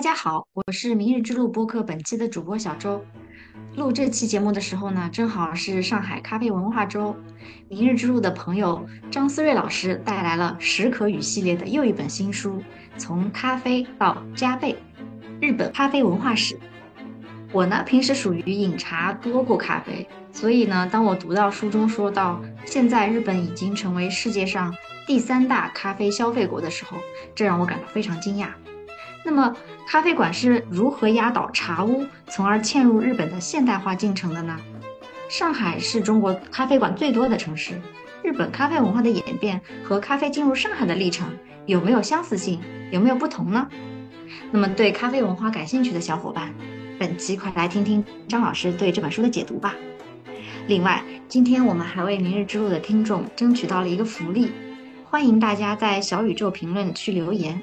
大家好，我是明日之路播客本期的主播小周。录这期节目的时候呢，正好是上海咖啡文化周。明日之路的朋友张思睿老师带来了《史可语》系列的又一本新书《从咖啡到加倍：日本咖啡文化史》。我呢，平时属于饮茶多过咖啡，所以呢，当我读到书中说到现在日本已经成为世界上第三大咖啡消费国的时候，这让我感到非常惊讶。那么，咖啡馆是如何压倒茶屋，从而嵌入日本的现代化进程的呢？上海是中国咖啡馆最多的城市，日本咖啡文化的演变和咖啡进入上海的历程有没有相似性，有没有不同呢？那么，对咖啡文化感兴趣的小伙伴，本期快来听听张老师对这本书的解读吧。另外，今天我们还为明日之路的听众争取到了一个福利，欢迎大家在小宇宙评论区留言。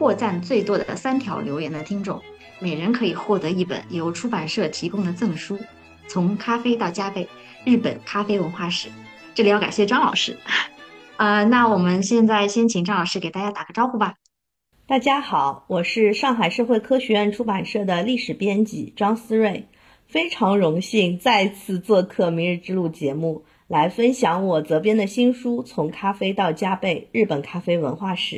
获赞最多的三条留言的听众，每人可以获得一本由出版社提供的赠书，《从咖啡到加倍：日本咖啡文化史》。这里要感谢张老师。呃，那我们现在先请张老师给大家打个招呼吧。大家好，我是上海社会科学院出版社的历史编辑张思睿，非常荣幸再次做客《明日之路》节目，来分享我责编的新书《从咖啡到加倍：日本咖啡文化史》。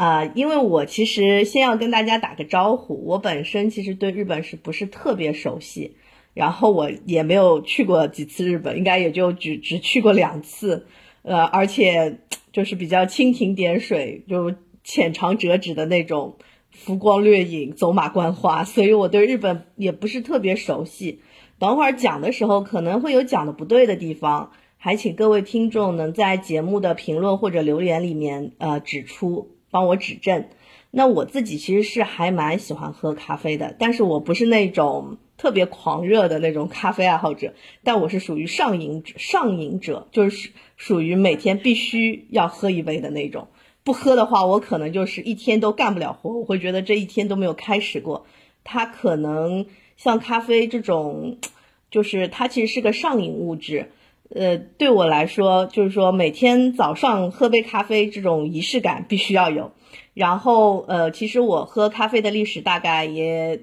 啊，因为我其实先要跟大家打个招呼，我本身其实对日本是不是特别熟悉，然后我也没有去过几次日本，应该也就只只去过两次，呃，而且就是比较蜻蜓点水，就浅尝辄止的那种，浮光掠影，走马观花，所以我对日本也不是特别熟悉。等会儿讲的时候可能会有讲的不对的地方，还请各位听众能在节目的评论或者留言里面呃指出。帮我指正。那我自己其实是还蛮喜欢喝咖啡的，但是我不是那种特别狂热的那种咖啡爱好者，但我是属于上瘾者，上瘾者就是属于每天必须要喝一杯的那种。不喝的话，我可能就是一天都干不了活，我会觉得这一天都没有开始过。它可能像咖啡这种，就是它其实是个上瘾物质。呃，对我来说，就是说每天早上喝杯咖啡这种仪式感必须要有。然后，呃，其实我喝咖啡的历史大概也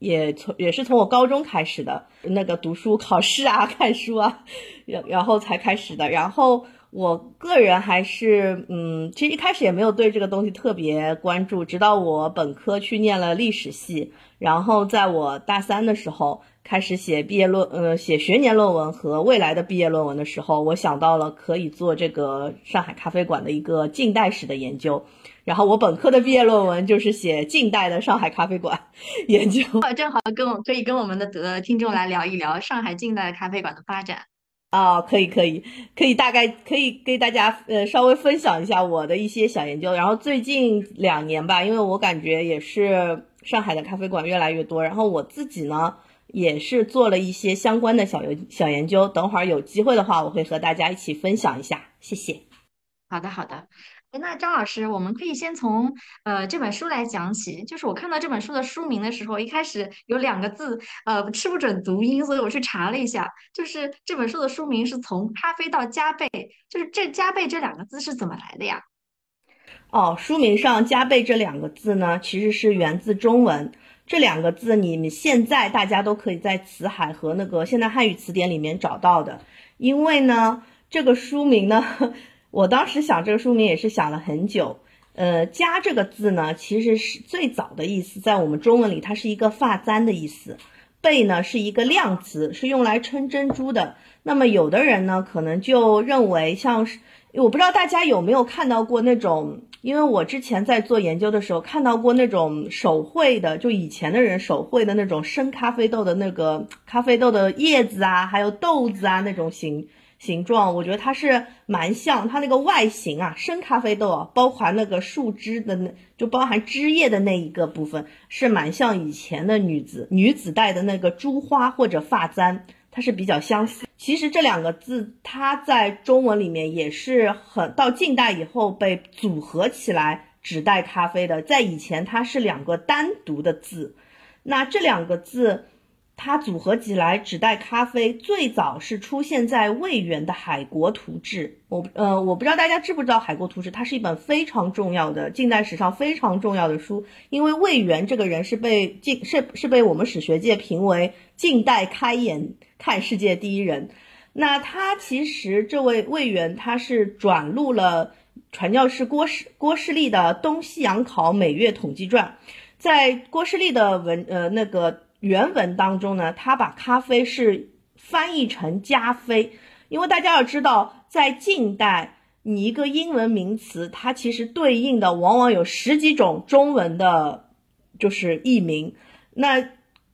也从也是从我高中开始的，那个读书、考试啊、看书啊，然然后才开始的。然后我个人还是，嗯，其实一开始也没有对这个东西特别关注，直到我本科去念了历史系，然后在我大三的时候。开始写毕业论，呃，写学年论文和未来的毕业论文的时候，我想到了可以做这个上海咖啡馆的一个近代史的研究。然后我本科的毕业论文就是写近代的上海咖啡馆 研究。正好跟我可以跟我们的呃听众来聊一聊上海近代咖啡馆的发展。啊，可以可以可以，大概可以给大家呃稍微分享一下我的一些小研究。然后最近两年吧，因为我感觉也是上海的咖啡馆越来越多，然后我自己呢。也是做了一些相关的小研小研究，等会儿有机会的话，我会和大家一起分享一下。谢谢。好的，好的。那张老师，我们可以先从呃这本书来讲起。就是我看到这本书的书名的时候，一开始有两个字，呃，吃不准读音，所以我去查了一下。就是这本书的书名是从咖啡到加倍，就是这加倍这两个字是怎么来的呀？哦，书名上加倍这两个字呢，其实是源自中文。这两个字，你们现在大家都可以在词海和那个现代汉语词典里面找到的。因为呢，这个书名呢，我当时想这个书名也是想了很久。呃，加这个字呢，其实是最早的意思，在我们中文里，它是一个发簪的意思。贝呢是一个量词，是用来称珍珠的。那么有的人呢，可能就认为像是，我不知道大家有没有看到过那种。因为我之前在做研究的时候看到过那种手绘的，就以前的人手绘的那种生咖啡豆的那个咖啡豆的叶子啊，还有豆子啊那种形形状，我觉得它是蛮像它那个外形啊，生咖啡豆啊，包含那个树枝的那就包含枝叶的那一个部分，是蛮像以前的女子女子戴的那个珠花或者发簪。它是比较相似。其实这两个字，它在中文里面也是很到近代以后被组合起来指代咖啡的。在以前，它是两个单独的字。那这两个字，它组合起来指代咖啡，最早是出现在魏源的《海国图志》。我呃，我不知道大家知不知道《海国图志》，它是一本非常重要的近代史上非常重要的书。因为魏源这个人是被近是是被我们史学界评为近代开眼看世界第一人。那他其实这位魏源，他是转录了传教士郭士郭士立的《东西洋考每月统计传》。在郭士立的文呃那个。原文当中呢，他把咖啡是翻译成加啡，因为大家要知道，在近代，你一个英文名词，它其实对应的往往有十几种中文的，就是译名。那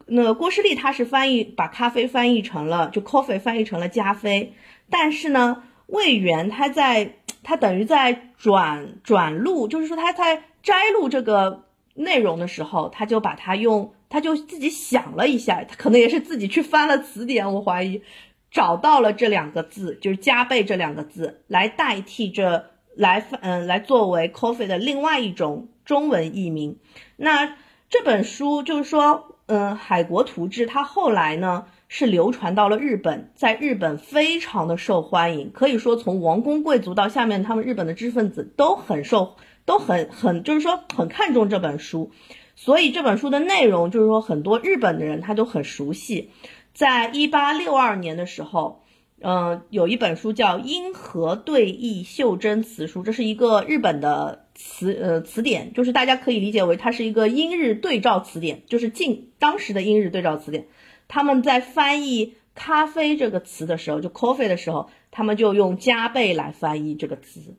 那郭士立他是翻译把咖啡翻译成了就 coffee 翻译成了加啡，但是呢，魏源他在他等于在转转录，就是说他在摘录这个内容的时候，他就把它用。他就自己想了一下，他可能也是自己去翻了词典，我怀疑找到了这两个字，就是加倍这两个字来代替这来嗯来作为 coffee 的另外一种中文译名。那这本书就是说，嗯，《海国图志》它后来呢是流传到了日本，在日本非常的受欢迎，可以说从王公贵族到下面他们日本的知识分子都很受，都很很就是说很看重这本书。所以这本书的内容就是说，很多日本的人他都很熟悉。在一八六二年的时候，嗯，有一本书叫《英和对译袖珍词书》，这是一个日本的词呃词典，就是大家可以理解为它是一个英日对照词典，就是近当时的英日对照词典。他们在翻译咖啡这个词的时候，就 coffee 的时候，他们就用加倍来翻译这个词，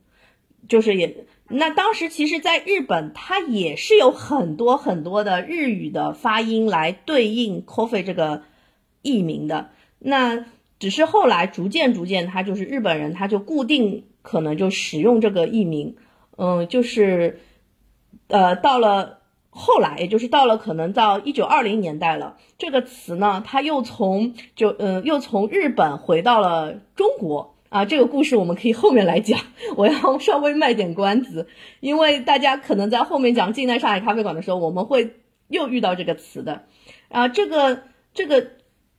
就是也。那当时其实，在日本，它也是有很多很多的日语的发音来对应 coffee 这个译名的。那只是后来逐渐逐渐，它就是日本人，他就固定可能就使用这个译名。嗯，就是呃，到了后来，也就是到了可能到一九二零年代了，这个词呢，它又从就嗯，又从日本回到了中国。啊，这个故事我们可以后面来讲。我要 稍微卖点关子，因为大家可能在后面讲近代上海咖啡馆的时候，我们会又遇到这个词的。啊，这个这个，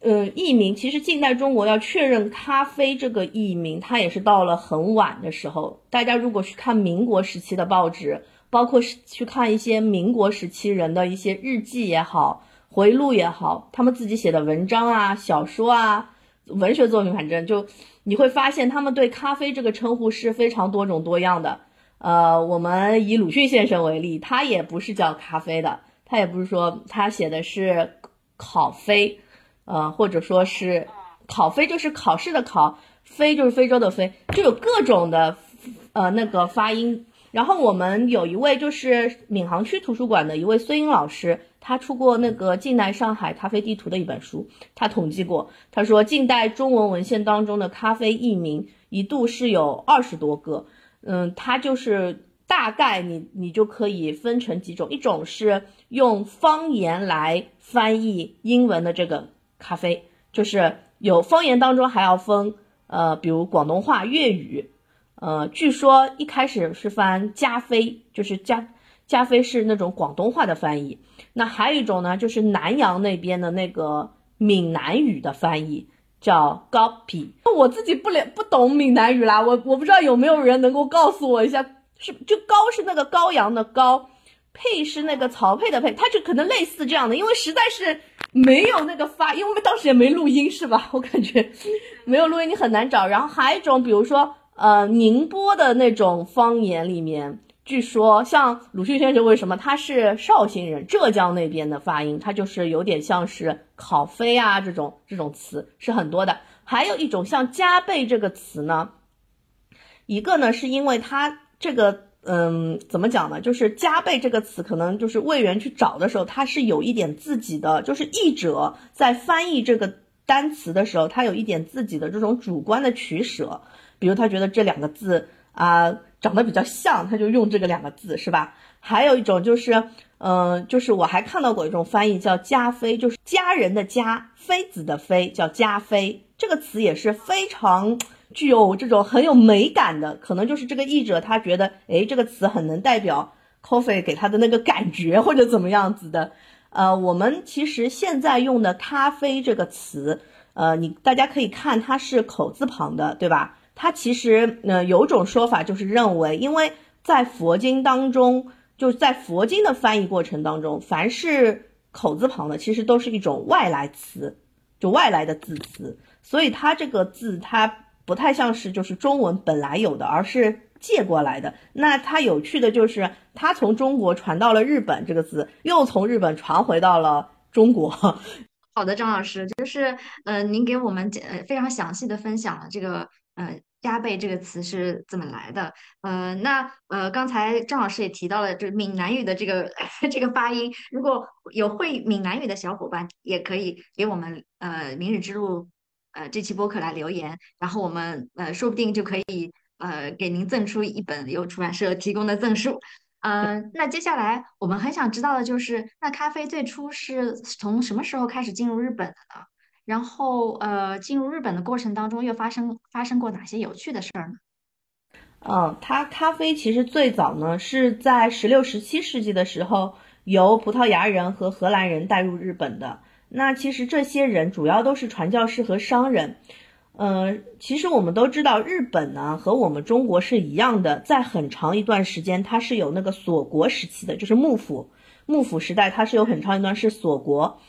呃，译名其实近代中国要确认咖啡这个译名，它也是到了很晚的时候。大家如果去看民国时期的报纸，包括是去看一些民国时期人的一些日记也好、回忆录也好，他们自己写的文章啊、小说啊、文学作品，反正就。你会发现，他们对咖啡这个称呼是非常多种多样的。呃，我们以鲁迅先生为例，他也不是叫咖啡的，他也不是说他写的是考非，呃，或者说是考非就是考试的考，非就是非洲的非，就有各种的呃那个发音。然后我们有一位就是闵行区图书馆的一位孙英老师。他出过那个近代上海咖啡地图的一本书，他统计过，他说近代中文文献当中的咖啡译名一度是有二十多个，嗯，他就是大概你你就可以分成几种，一种是用方言来翻译英文的这个咖啡，就是有方言当中还要分，呃，比如广东话、粤语，呃，据说一开始是翻加菲，就是加。加菲是那种广东话的翻译，那还有一种呢，就是南洋那边的那个闽南语的翻译，叫高皮。我自己不了不懂闽南语啦，我我不知道有没有人能够告诉我一下，是就高是那个羔羊的羔，配是那个曹配的配，它就可能类似这样的，因为实在是没有那个发，因为当时也没录音是吧？我感觉没有录音你很难找。然后还有一种，比如说呃宁波的那种方言里面。据说，像鲁迅先生为什么他是绍兴人，浙江那边的发音，他就是有点像是考飞啊这种这种词是很多的。还有一种像加倍这个词呢，一个呢是因为它这个嗯怎么讲呢，就是加倍这个词可能就是魏源去找的时候，他是有一点自己的，就是译者在翻译这个单词的时候，他有一点自己的这种主观的取舍，比如他觉得这两个字啊。长得比较像，他就用这个两个字，是吧？还有一种就是，嗯，就是我还看到过一种翻译叫“加菲”，就是家人的家，妃子的妃，叫加菲。这个词也是非常具有这种很有美感的，可能就是这个译者他觉得，哎，这个词很能代表 coffee 给他的那个感觉或者怎么样子的。呃，我们其实现在用的“咖啡”这个词，呃，你大家可以看它是口字旁的，对吧？它其实呃有种说法就是认为，因为在佛经当中，就是在佛经的翻译过程当中，凡是口字旁的，其实都是一种外来词，就外来的字词，所以它这个字它不太像是就是中文本来有的，而是。借过来的，那它有趣的就是，它从中国传到了日本，这个字又从日本传回到了中国。好的，张老师，就是呃，您给我们呃非常详细的分享了这个呃“加倍”这个词是怎么来的。呃，那呃刚才张老师也提到了，就是闽南语的这个 这个发音，如果有会闽南语的小伙伴，也可以给我们呃“明日之路”呃这期播客来留言，然后我们呃说不定就可以。呃，给您赠出一本由出版社提供的赠书。嗯，那接下来我们很想知道的就是，那咖啡最初是从什么时候开始进入日本的呢？然后，呃，进入日本的过程当中又发生发生过哪些有趣的事儿呢？嗯，它咖啡其实最早呢是在十六、十七世纪的时候，由葡萄牙人和荷兰人带入日本的。那其实这些人主要都是传教士和商人。呃，其实我们都知道，日本呢和我们中国是一样的，在很长一段时间，它是有那个锁国时期的，就是幕府幕府时代，它是有很长一段是锁国。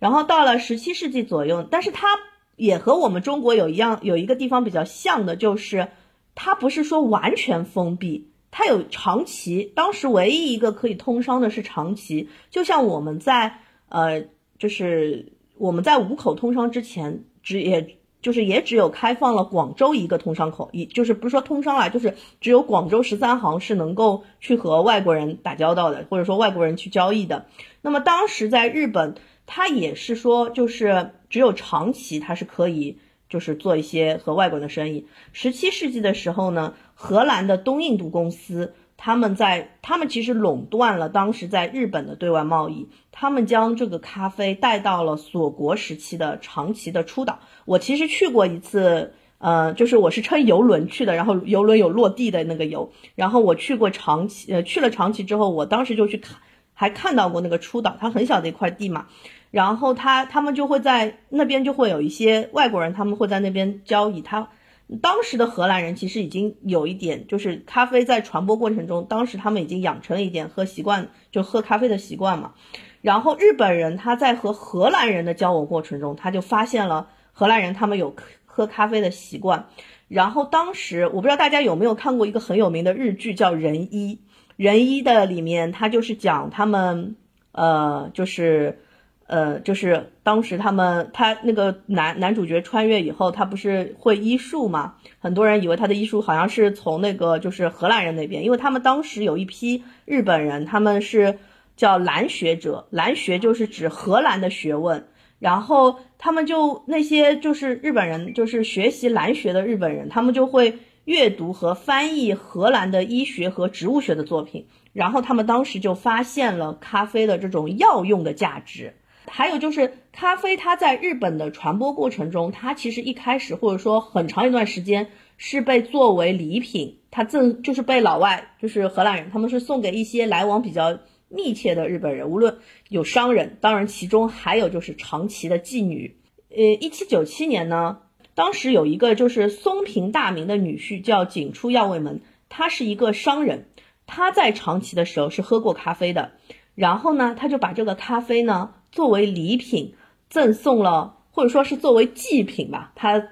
然后到了十七世纪左右，但是它也和我们中国有一样，有一个地方比较像的，就是它不是说完全封闭，它有长崎，当时唯一一个可以通商的是长崎，就像我们在呃，就是我们在五口通商之前，只也。就是也只有开放了广州一个通商口，一就是不是说通商啦，就是只有广州十三行是能够去和外国人打交道的，或者说外国人去交易的。那么当时在日本，它也是说，就是只有长崎它是可以就是做一些和外国人的生意。十七世纪的时候呢，荷兰的东印度公司。他们在，他们其实垄断了当时在日本的对外贸易。他们将这个咖啡带到了锁国时期的长崎的出岛。我其实去过一次，呃，就是我是乘游轮去的，然后游轮有落地的那个游。然后我去过长崎，呃，去了长崎之后，我当时就去看，还看到过那个出岛，它很小的一块地嘛。然后他他们就会在那边就会有一些外国人，他们会在那边交易。他。当时的荷兰人其实已经有一点，就是咖啡在传播过程中，当时他们已经养成了一点喝习惯，就喝咖啡的习惯嘛。然后日本人他在和荷兰人的交往过程中，他就发现了荷兰人他们有喝咖啡的习惯。然后当时我不知道大家有没有看过一个很有名的日剧叫《仁医》，《仁医》的里面他就是讲他们，呃，就是。呃，就是当时他们他那个男男主角穿越以后，他不是会医术嘛？很多人以为他的医术好像是从那个就是荷兰人那边，因为他们当时有一批日本人，他们是叫兰学者，兰学就是指荷兰的学问，然后他们就那些就是日本人，就是学习兰学的日本人，他们就会阅读和翻译荷兰的医学和植物学的作品，然后他们当时就发现了咖啡的这种药用的价值。还有就是咖啡，它在日本的传播过程中，它其实一开始或者说很长一段时间是被作为礼品，它赠就是被老外，就是荷兰人，他们是送给一些来往比较密切的日本人，无论有商人，当然其中还有就是长崎的妓女。呃，一七九七年呢，当时有一个就是松平大名的女婿叫景出药卫门，他是一个商人，他在长崎的时候是喝过咖啡的，然后呢，他就把这个咖啡呢。作为礼品赠送了，或者说是作为祭品吧，他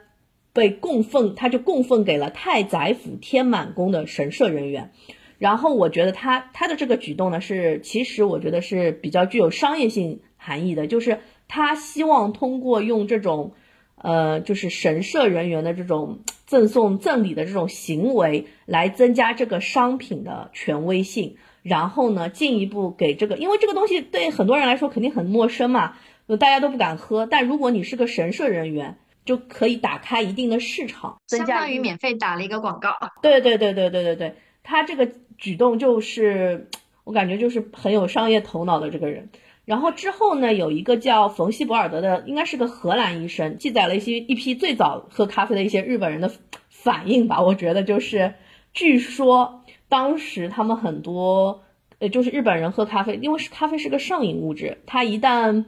被供奉，他就供奉给了太宰府天满宫的神社人员。然后我觉得他他的这个举动呢，是其实我觉得是比较具有商业性含义的，就是他希望通过用这种，呃，就是神社人员的这种赠送赠礼的这种行为，来增加这个商品的权威性。然后呢，进一步给这个，因为这个东西对很多人来说肯定很陌生嘛，大家都不敢喝。但如果你是个神社人员，就可以打开一定的市场，相当于免费打了一个广告。对对对对对对对，他这个举动就是我感觉就是很有商业头脑的这个人。然后之后呢，有一个叫冯西博尔德的，应该是个荷兰医生，记载了一些一批最早喝咖啡的一些日本人的反应吧。我觉得就是，据说。当时他们很多呃，就是日本人喝咖啡，因为是咖啡是个上瘾物质，它一旦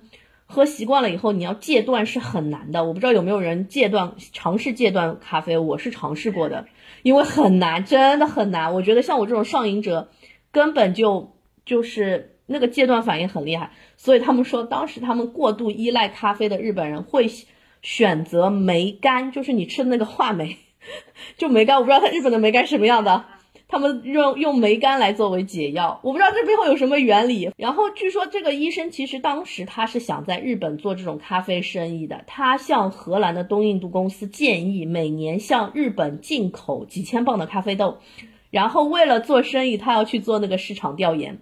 喝习惯了以后，你要戒断是很难的。我不知道有没有人戒断尝试戒断咖啡，我是尝试过的，因为很难，真的很难。我觉得像我这种上瘾者，根本就就是那个戒断反应很厉害。所以他们说，当时他们过度依赖咖啡的日本人会选择梅干，就是你吃的那个话梅，就梅干。我不知道他日本的梅干什么样的。他们用用梅干来作为解药，我不知道这背后有什么原理。然后据说这个医生其实当时他是想在日本做这种咖啡生意的，他向荷兰的东印度公司建议每年向日本进口几千磅的咖啡豆，然后为了做生意，他要去做那个市场调研，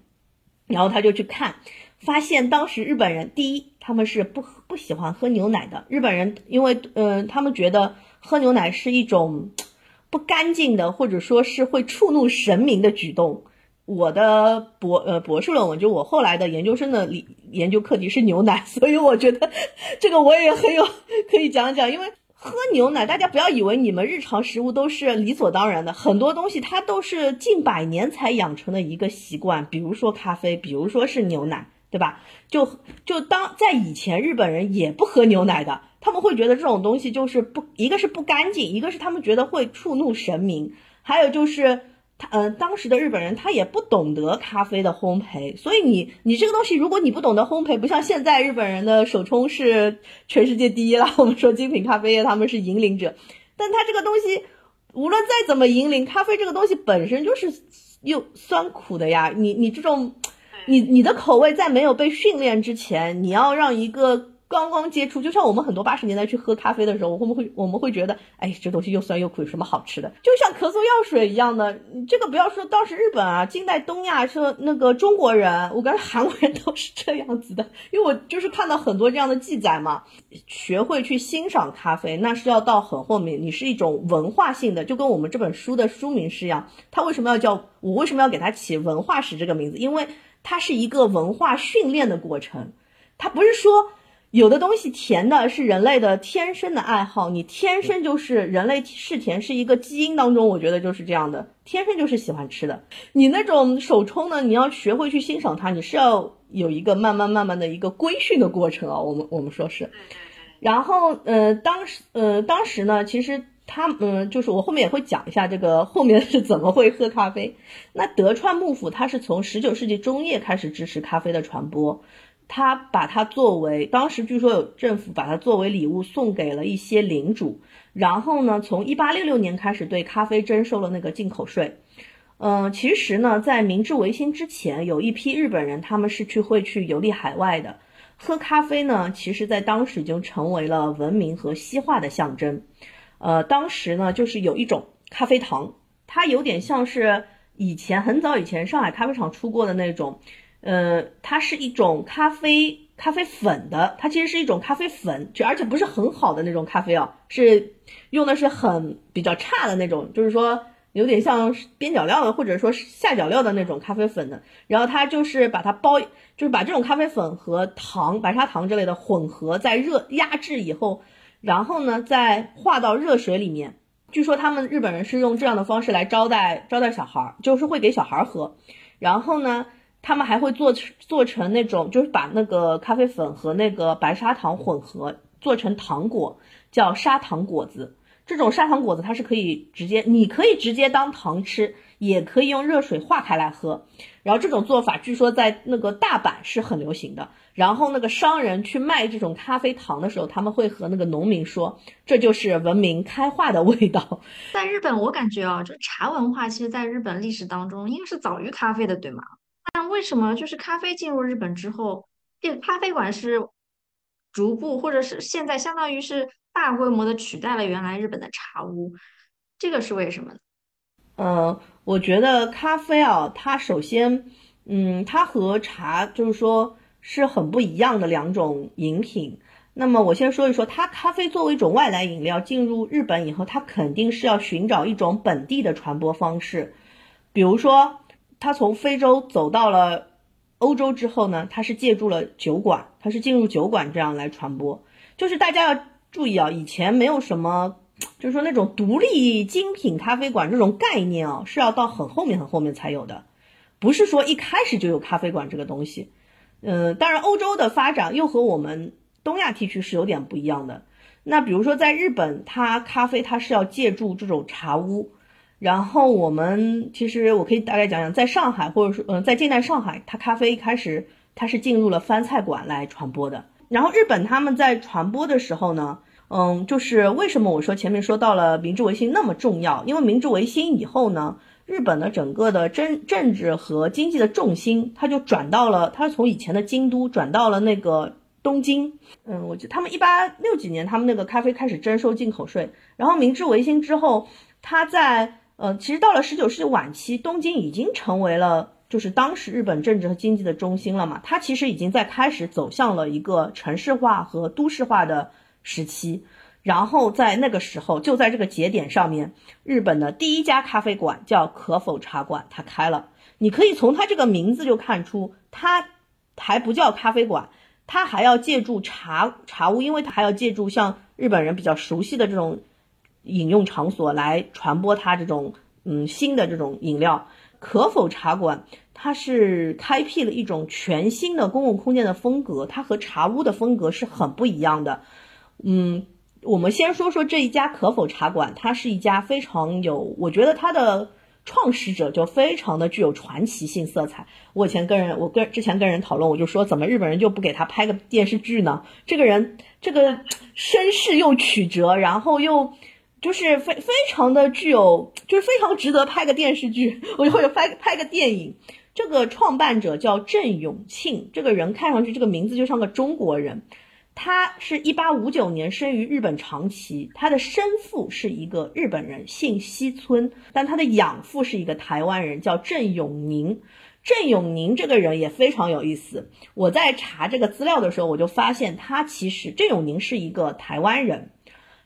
然后他就去看，发现当时日本人第一他们是不不喜欢喝牛奶的，日本人因为嗯他们觉得喝牛奶是一种。不干净的，或者说是会触怒神明的举动。我的博呃博士论文，就我后来的研究生的理研究课题是牛奶，所以我觉得这个我也很有可以讲讲。因为喝牛奶，大家不要以为你们日常食物都是理所当然的，很多东西它都是近百年才养成的一个习惯，比如说咖啡，比如说是牛奶，对吧？就就当在以前，日本人也不喝牛奶的。他们会觉得这种东西就是不，一个是不干净，一个是他们觉得会触怒神明，还有就是他，嗯，当时的日本人他也不懂得咖啡的烘焙，所以你你这个东西，如果你不懂得烘焙，不像现在日本人的手冲是全世界第一了，我们说精品咖啡业他们是引领者，但他这个东西无论再怎么引领，咖啡这个东西本身就是又酸苦的呀，你你这种，你你的口味在没有被训练之前，你要让一个。刚刚接触，就像我们很多八十年代去喝咖啡的时候，我们会我们会觉得，哎，这东西又酸又苦，有什么好吃的？就像咳嗽药水一样的。这个不要说当时日本啊，近代东亚说那个中国人，我感觉韩国人都是这样子的。因为我就是看到很多这样的记载嘛。学会去欣赏咖啡，那是要到很后面，你是一种文化性的，就跟我们这本书的书名是一样。它为什么要叫我为什么要给它起文化史这个名字？因为它是一个文化训练的过程，它不是说。有的东西甜的是人类的天生的爱好，你天生就是人类是甜，是一个基因当中，我觉得就是这样的，天生就是喜欢吃的。你那种手冲呢，你要学会去欣赏它，你是要有一个慢慢慢慢的一个规训的过程啊。我们我们说是，然后呃当时呃当时呢，其实他嗯就是我后面也会讲一下这个后面是怎么会喝咖啡。那德川幕府他是从十九世纪中叶开始支持咖啡的传播。他把它作为当时据说有政府把它作为礼物送给了一些领主，然后呢，从一八六六年开始对咖啡征收了那个进口税。嗯，其实呢，在明治维新之前，有一批日本人他们是去会去游历海外的，喝咖啡呢，其实在当时已经成为了文明和西化的象征。呃，当时呢，就是有一种咖啡糖，它有点像是以前很早以前上海咖啡厂出过的那种。呃，它是一种咖啡咖啡粉的，它其实是一种咖啡粉，就而且不是很好的那种咖啡哦，是用的是很比较差的那种，就是说有点像边角料的或者说下脚料的那种咖啡粉的。然后它就是把它包，就是把这种咖啡粉和糖、白砂糖之类的混合在热压制以后，然后呢再化到热水里面。据说他们日本人是用这样的方式来招待招待小孩儿，就是会给小孩儿喝，然后呢。他们还会做做成那种，就是把那个咖啡粉和那个白砂糖混合做成糖果，叫砂糖果子。这种砂糖果子它是可以直接，你可以直接当糖吃，也可以用热水化开来喝。然后这种做法据说在那个大阪是很流行的。然后那个商人去卖这种咖啡糖的时候，他们会和那个农民说，这就是文明开化的味道。在日本，我感觉啊，就茶文化其实在日本历史当中应该是早于咖啡的，对吗？但为什么就是咖啡进入日本之后，这咖啡馆是逐步或者是现在相当于是大规模的取代了原来日本的茶屋，这个是为什么呢？嗯，我觉得咖啡啊，它首先，嗯，它和茶就是说是很不一样的两种饮品。那么我先说一说，它咖啡作为一种外来饮料进入日本以后，它肯定是要寻找一种本地的传播方式，比如说。它从非洲走到了欧洲之后呢，它是借助了酒馆，它是进入酒馆这样来传播。就是大家要注意啊，以前没有什么，就是说那种独立精品咖啡馆这种概念啊，是要到很后面很后面才有的。不是说一开始就有咖啡馆这个东西。嗯，当然欧洲的发展又和我们东亚地区是有点不一样的。那比如说在日本，它咖啡它是要借助这种茶屋，然后我们其实我可以大概讲讲，在上海或者说嗯在近代上海，它咖啡一开始它是进入了番菜馆来传播的。然后日本他们在传播的时候呢，嗯，就是为什么我说前面说到了明治维新那么重要？因为明治维新以后呢，日本的整个的政政治和经济的重心，它就转到了，它从以前的京都转到了那个东京。嗯，我记得他们一八六几年，他们那个咖啡开始征收进口税，然后明治维新之后，它在呃，其实到了十九世纪晚期，东京已经成为了。就是当时日本政治和经济的中心了嘛，它其实已经在开始走向了一个城市化和都市化的时期。然后在那个时候，就在这个节点上面，日本的第一家咖啡馆叫可否茶馆，它开了。你可以从它这个名字就看出，它还不叫咖啡馆，它还要借助茶茶屋，因为它还要借助像日本人比较熟悉的这种饮用场所来传播它这种嗯新的这种饮料。可否茶馆，它是开辟了一种全新的公共空间的风格，它和茶屋的风格是很不一样的。嗯，我们先说说这一家可否茶馆，它是一家非常有，我觉得它的创始者就非常的具有传奇性色彩。我以前跟人，我跟之前跟人讨论，我就说，怎么日本人就不给他拍个电视剧呢？这个人，这个身世又曲折，然后又。就是非非常的具有，就是非常值得拍个电视剧，我或者拍 拍个电影。这个创办者叫郑永庆，这个人看上去这个名字就像个中国人。他是一八五九年生于日本长崎，他的生父是一个日本人，姓西村，但他的养父是一个台湾人，叫郑永宁。郑永宁这个人也非常有意思。我在查这个资料的时候，我就发现他其实郑永宁是一个台湾人。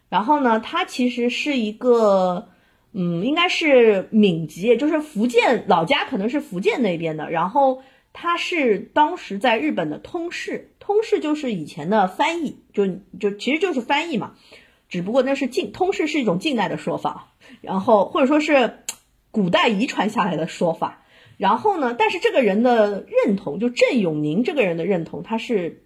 然后呢，他其实是一个，嗯，应该是闽籍，就是福建老家，可能是福建那边的。然后他是当时在日本的通事，通事就是以前的翻译，就就其实就是翻译嘛，只不过那是近通事是一种近代的说法，然后或者说是古代遗传下来的说法。然后呢，但是这个人的认同，就郑永宁这个人的认同，他是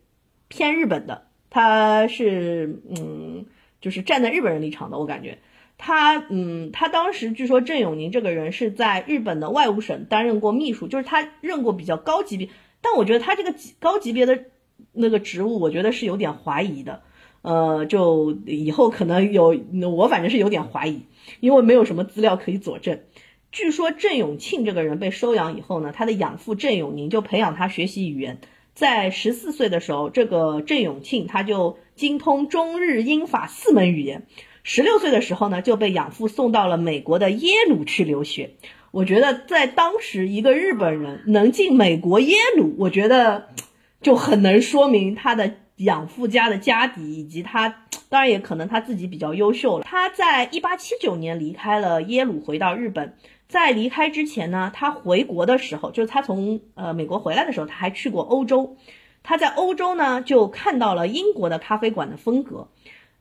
偏日本的，他是嗯。就是站在日本人立场的，我感觉他，嗯，他当时据说郑永宁这个人是在日本的外务省担任过秘书，就是他任过比较高级别，但我觉得他这个级高级别的那个职务，我觉得是有点怀疑的，呃，就以后可能有，我反正是有点怀疑，因为没有什么资料可以佐证。据说郑永庆这个人被收养以后呢，他的养父郑永宁就培养他学习语言。在十四岁的时候，这个郑永庆他就精通中日英法四门语言。十六岁的时候呢，就被养父送到了美国的耶鲁去留学。我觉得在当时，一个日本人能进美国耶鲁，我觉得就很能说明他的养父家的家底，以及他 当然也可能他自己比较优秀了。他在一八七九年离开了耶鲁，回到日本。在离开之前呢，他回国的时候，就是他从呃美国回来的时候，他还去过欧洲。他在欧洲呢，就看到了英国的咖啡馆的风格。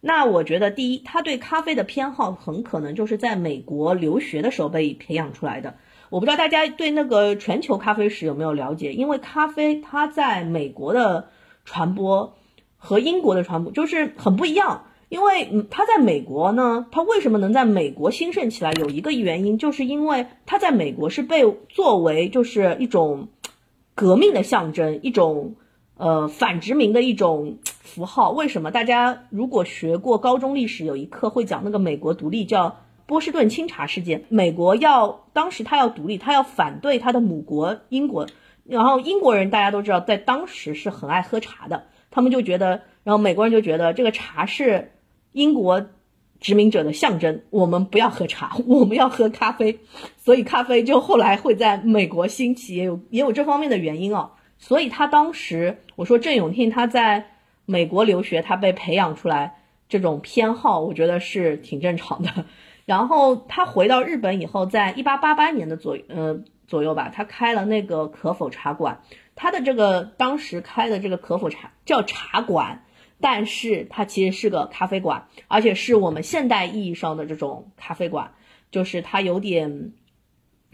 那我觉得，第一，他对咖啡的偏好很可能就是在美国留学的时候被培养出来的。我不知道大家对那个全球咖啡史有没有了解？因为咖啡它在美国的传播和英国的传播就是很不一样。因为嗯，他在美国呢，它为什么能在美国兴盛起来？有一个原因，就是因为它在美国是被作为就是一种革命的象征，一种呃反殖民的一种符号。为什么？大家如果学过高中历史，有一课会讲那个美国独立，叫波士顿清茶事件。美国要当时他要独立，他要反对他的母国英国。然后英国人大家都知道，在当时是很爱喝茶的，他们就觉得，然后美国人就觉得这个茶是。英国殖民者的象征，我们不要喝茶，我们要喝咖啡，所以咖啡就后来会在美国兴起，也有也有这方面的原因哦。所以他当时我说郑永庆他在美国留学，他被培养出来这种偏好，我觉得是挺正常的。然后他回到日本以后，在一八八八年的左呃左右吧，他开了那个可否茶馆，他的这个当时开的这个可否茶叫茶馆。但是它其实是个咖啡馆，而且是我们现代意义上的这种咖啡馆，就是它有点，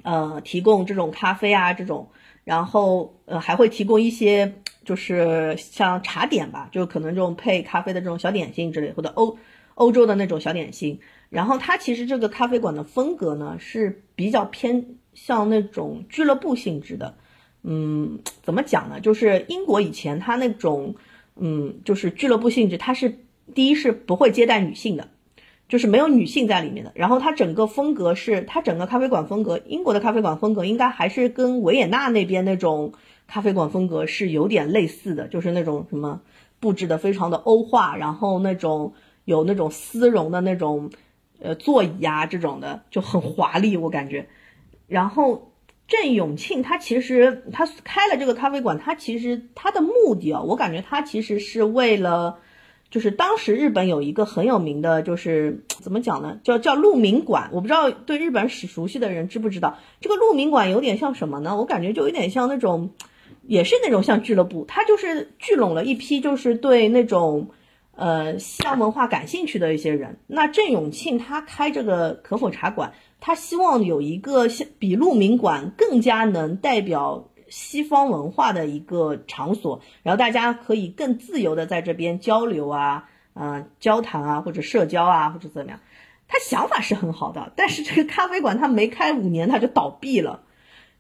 呃，提供这种咖啡啊这种，然后呃还会提供一些就是像茶点吧，就可能这种配咖啡的这种小点心之类，或者欧欧洲的那种小点心。然后它其实这个咖啡馆的风格呢是比较偏向那种俱乐部性质的。嗯，怎么讲呢？就是英国以前它那种嗯就是俱乐部性质，它是第一是不会接待女性的。就是没有女性在里面的，然后它整个风格是，它整个咖啡馆风格，英国的咖啡馆风格应该还是跟维也纳那边那种咖啡馆风格是有点类似的，就是那种什么布置的非常的欧化，然后那种有那种丝绒的那种呃座椅啊这种的就很华丽，我感觉。然后郑永庆他其实他开了这个咖啡馆，他其实他的目的啊，我感觉他其实是为了。就是当时日本有一个很有名的，就是怎么讲呢？叫叫鹿鸣馆。我不知道对日本史熟悉的人知不知道，这个鹿鸣馆有点像什么呢？我感觉就有点像那种，也是那种像俱乐部，它就是聚拢了一批就是对那种呃西洋文化感兴趣的一些人。那郑永庆他开这个可否茶馆，他希望有一个像比鹿鸣馆更加能代表。西方文化的一个场所，然后大家可以更自由的在这边交流啊，嗯，交谈啊，或者社交啊，或者怎么样。他想法是很好的，但是这个咖啡馆他没开五年他就倒闭了，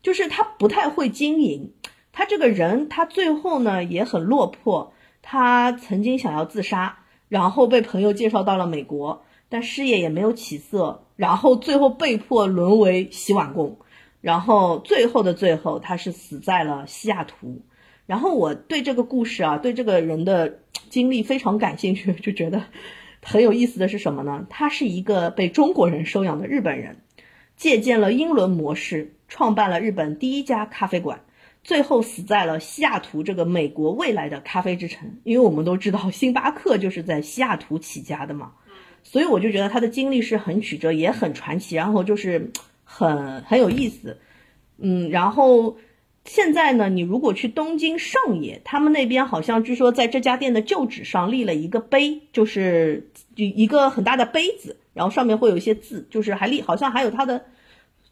就是他不太会经营。他这个人他最后呢也很落魄，他曾经想要自杀，然后被朋友介绍到了美国，但事业也没有起色，然后最后被迫沦为洗碗工。然后最后的最后，他是死在了西雅图。然后我对这个故事啊，对这个人的经历非常感兴趣，就觉得很有意思的是什么呢？他是一个被中国人收养的日本人，借鉴了英伦模式，创办了日本第一家咖啡馆，最后死在了西雅图这个美国未来的咖啡之城。因为我们都知道，星巴克就是在西雅图起家的嘛，所以我就觉得他的经历是很曲折，也很传奇。然后就是。很很有意思，嗯，然后现在呢，你如果去东京上野，他们那边好像据说在这家店的旧址上立了一个碑，就是一一个很大的杯子，然后上面会有一些字，就是还立，好像还有他的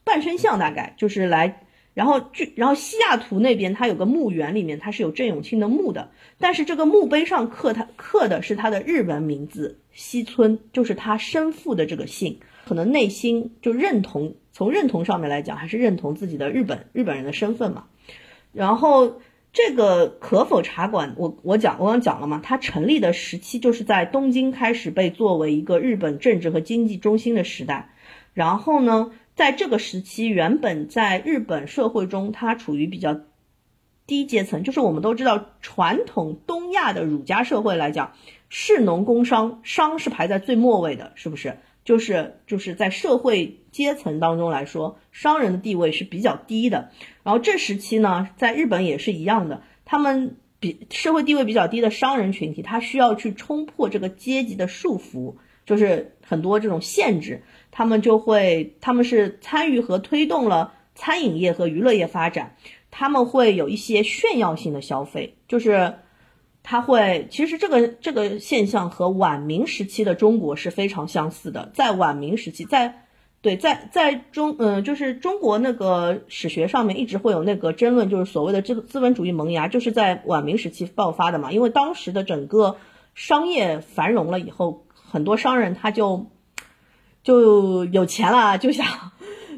半身像，大概就是来，然后据然后西雅图那边它有个墓园，里面它是有郑永清的墓的，但是这个墓碑上刻他刻的是他的日文名字西村，就是他生父的这个姓，可能内心就认同。从认同上面来讲，还是认同自己的日本日本人的身份嘛。然后这个可否茶馆，我我讲我刚讲了嘛，它成立的时期就是在东京开始被作为一个日本政治和经济中心的时代。然后呢，在这个时期，原本在日本社会中，它处于比较低阶层，就是我们都知道，传统东亚的儒家社会来讲，士农工商，商是排在最末位的，是不是？就是就是在社会阶层当中来说，商人的地位是比较低的。然后这时期呢，在日本也是一样的，他们比社会地位比较低的商人群体，他需要去冲破这个阶级的束缚，就是很多这种限制，他们就会他们是参与和推动了餐饮业和娱乐业发展，他们会有一些炫耀性的消费，就是。他会，其实这个这个现象和晚明时期的中国是非常相似的。在晚明时期，在对在在中嗯，就是中国那个史学上面一直会有那个争论，就是所谓的资资本主义萌芽，就是在晚明时期爆发的嘛。因为当时的整个商业繁荣了以后，很多商人他就就有钱了，就想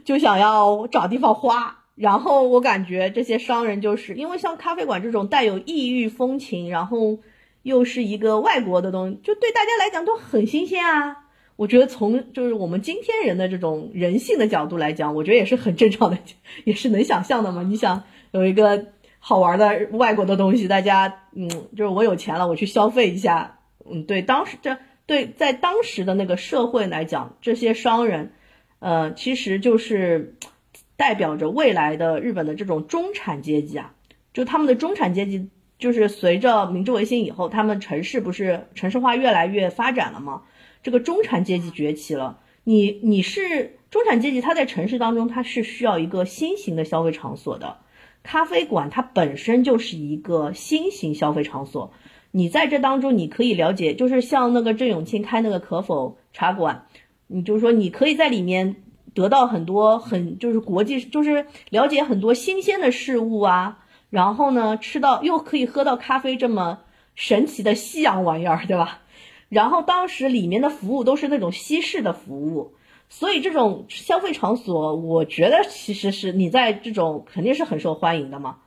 就想要找地方花。然后我感觉这些商人就是因为像咖啡馆这种带有异域风情，然后又是一个外国的东西，就对大家来讲都很新鲜啊。我觉得从就是我们今天人的这种人性的角度来讲，我觉得也是很正常的，也是能想象的嘛。你想有一个好玩的外国的东西，大家嗯，就是我有钱了，我去消费一下，嗯，对，当时这对在当时的那个社会来讲，这些商人，呃，其实就是。代表着未来的日本的这种中产阶级啊，就他们的中产阶级，就是随着明治维新以后，他们城市不是城市化越来越发展了吗？这个中产阶级崛起了。你你是中产阶级，他在城市当中，他是需要一个新型的消费场所的。咖啡馆它本身就是一个新型消费场所。你在这当中，你可以了解，就是像那个郑永清开那个可否茶馆，你就说你可以在里面。得到很多很就是国际就是了解很多新鲜的事物啊，然后呢吃到又可以喝到咖啡这么神奇的西洋玩意儿，对吧？然后当时里面的服务都是那种西式的服务，所以这种消费场所，我觉得其实是你在这种肯定是很受欢迎的嘛。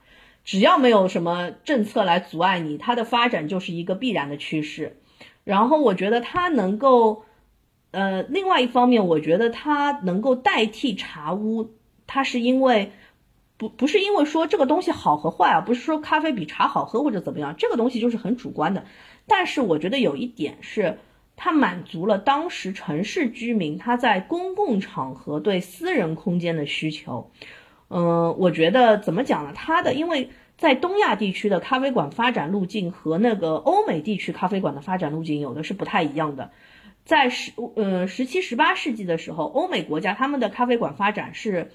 只要没有什么政策来阻碍你，它的发展就是一个必然的趋势。然后我觉得它能够，呃，另外一方面，我觉得它能够代替茶屋，它是因为不不是因为说这个东西好和坏啊，不是说咖啡比茶好喝或者怎么样，这个东西就是很主观的。但是我觉得有一点是，它满足了当时城市居民他在公共场合对私人空间的需求。嗯，我觉得怎么讲呢？它的因为在东亚地区的咖啡馆发展路径和那个欧美地区咖啡馆的发展路径有的是不太一样的。在十呃十七十八世纪的时候，欧美国家他们的咖啡馆发展是，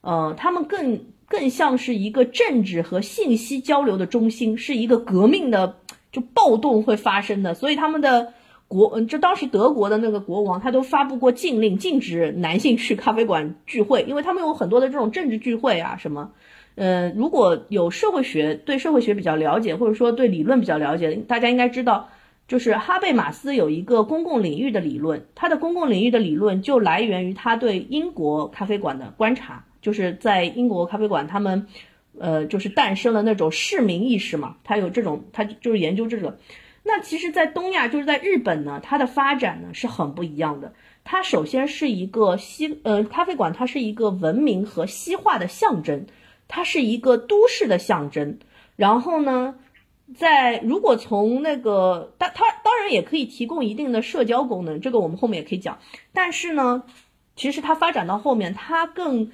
呃，他们更更像是一个政治和信息交流的中心，是一个革命的就暴动会发生的，所以他们的。国嗯，就当时德国的那个国王，他都发布过禁令，禁止男性去咖啡馆聚会，因为他们有很多的这种政治聚会啊什么。嗯，如果有社会学对社会学比较了解，或者说对理论比较了解，大家应该知道，就是哈贝马斯有一个公共领域的理论，他的公共领域的理论就来源于他对英国咖啡馆的观察，就是在英国咖啡馆，他们呃就是诞生了那种市民意识嘛，他有这种，他就是研究这个。那其实，在东亚，就是在日本呢，它的发展呢是很不一样的。它首先是一个西，呃，咖啡馆，它是一个文明和西化的象征，它是一个都市的象征。然后呢，在如果从那个，它它当然也可以提供一定的社交功能，这个我们后面也可以讲。但是呢，其实它发展到后面，它更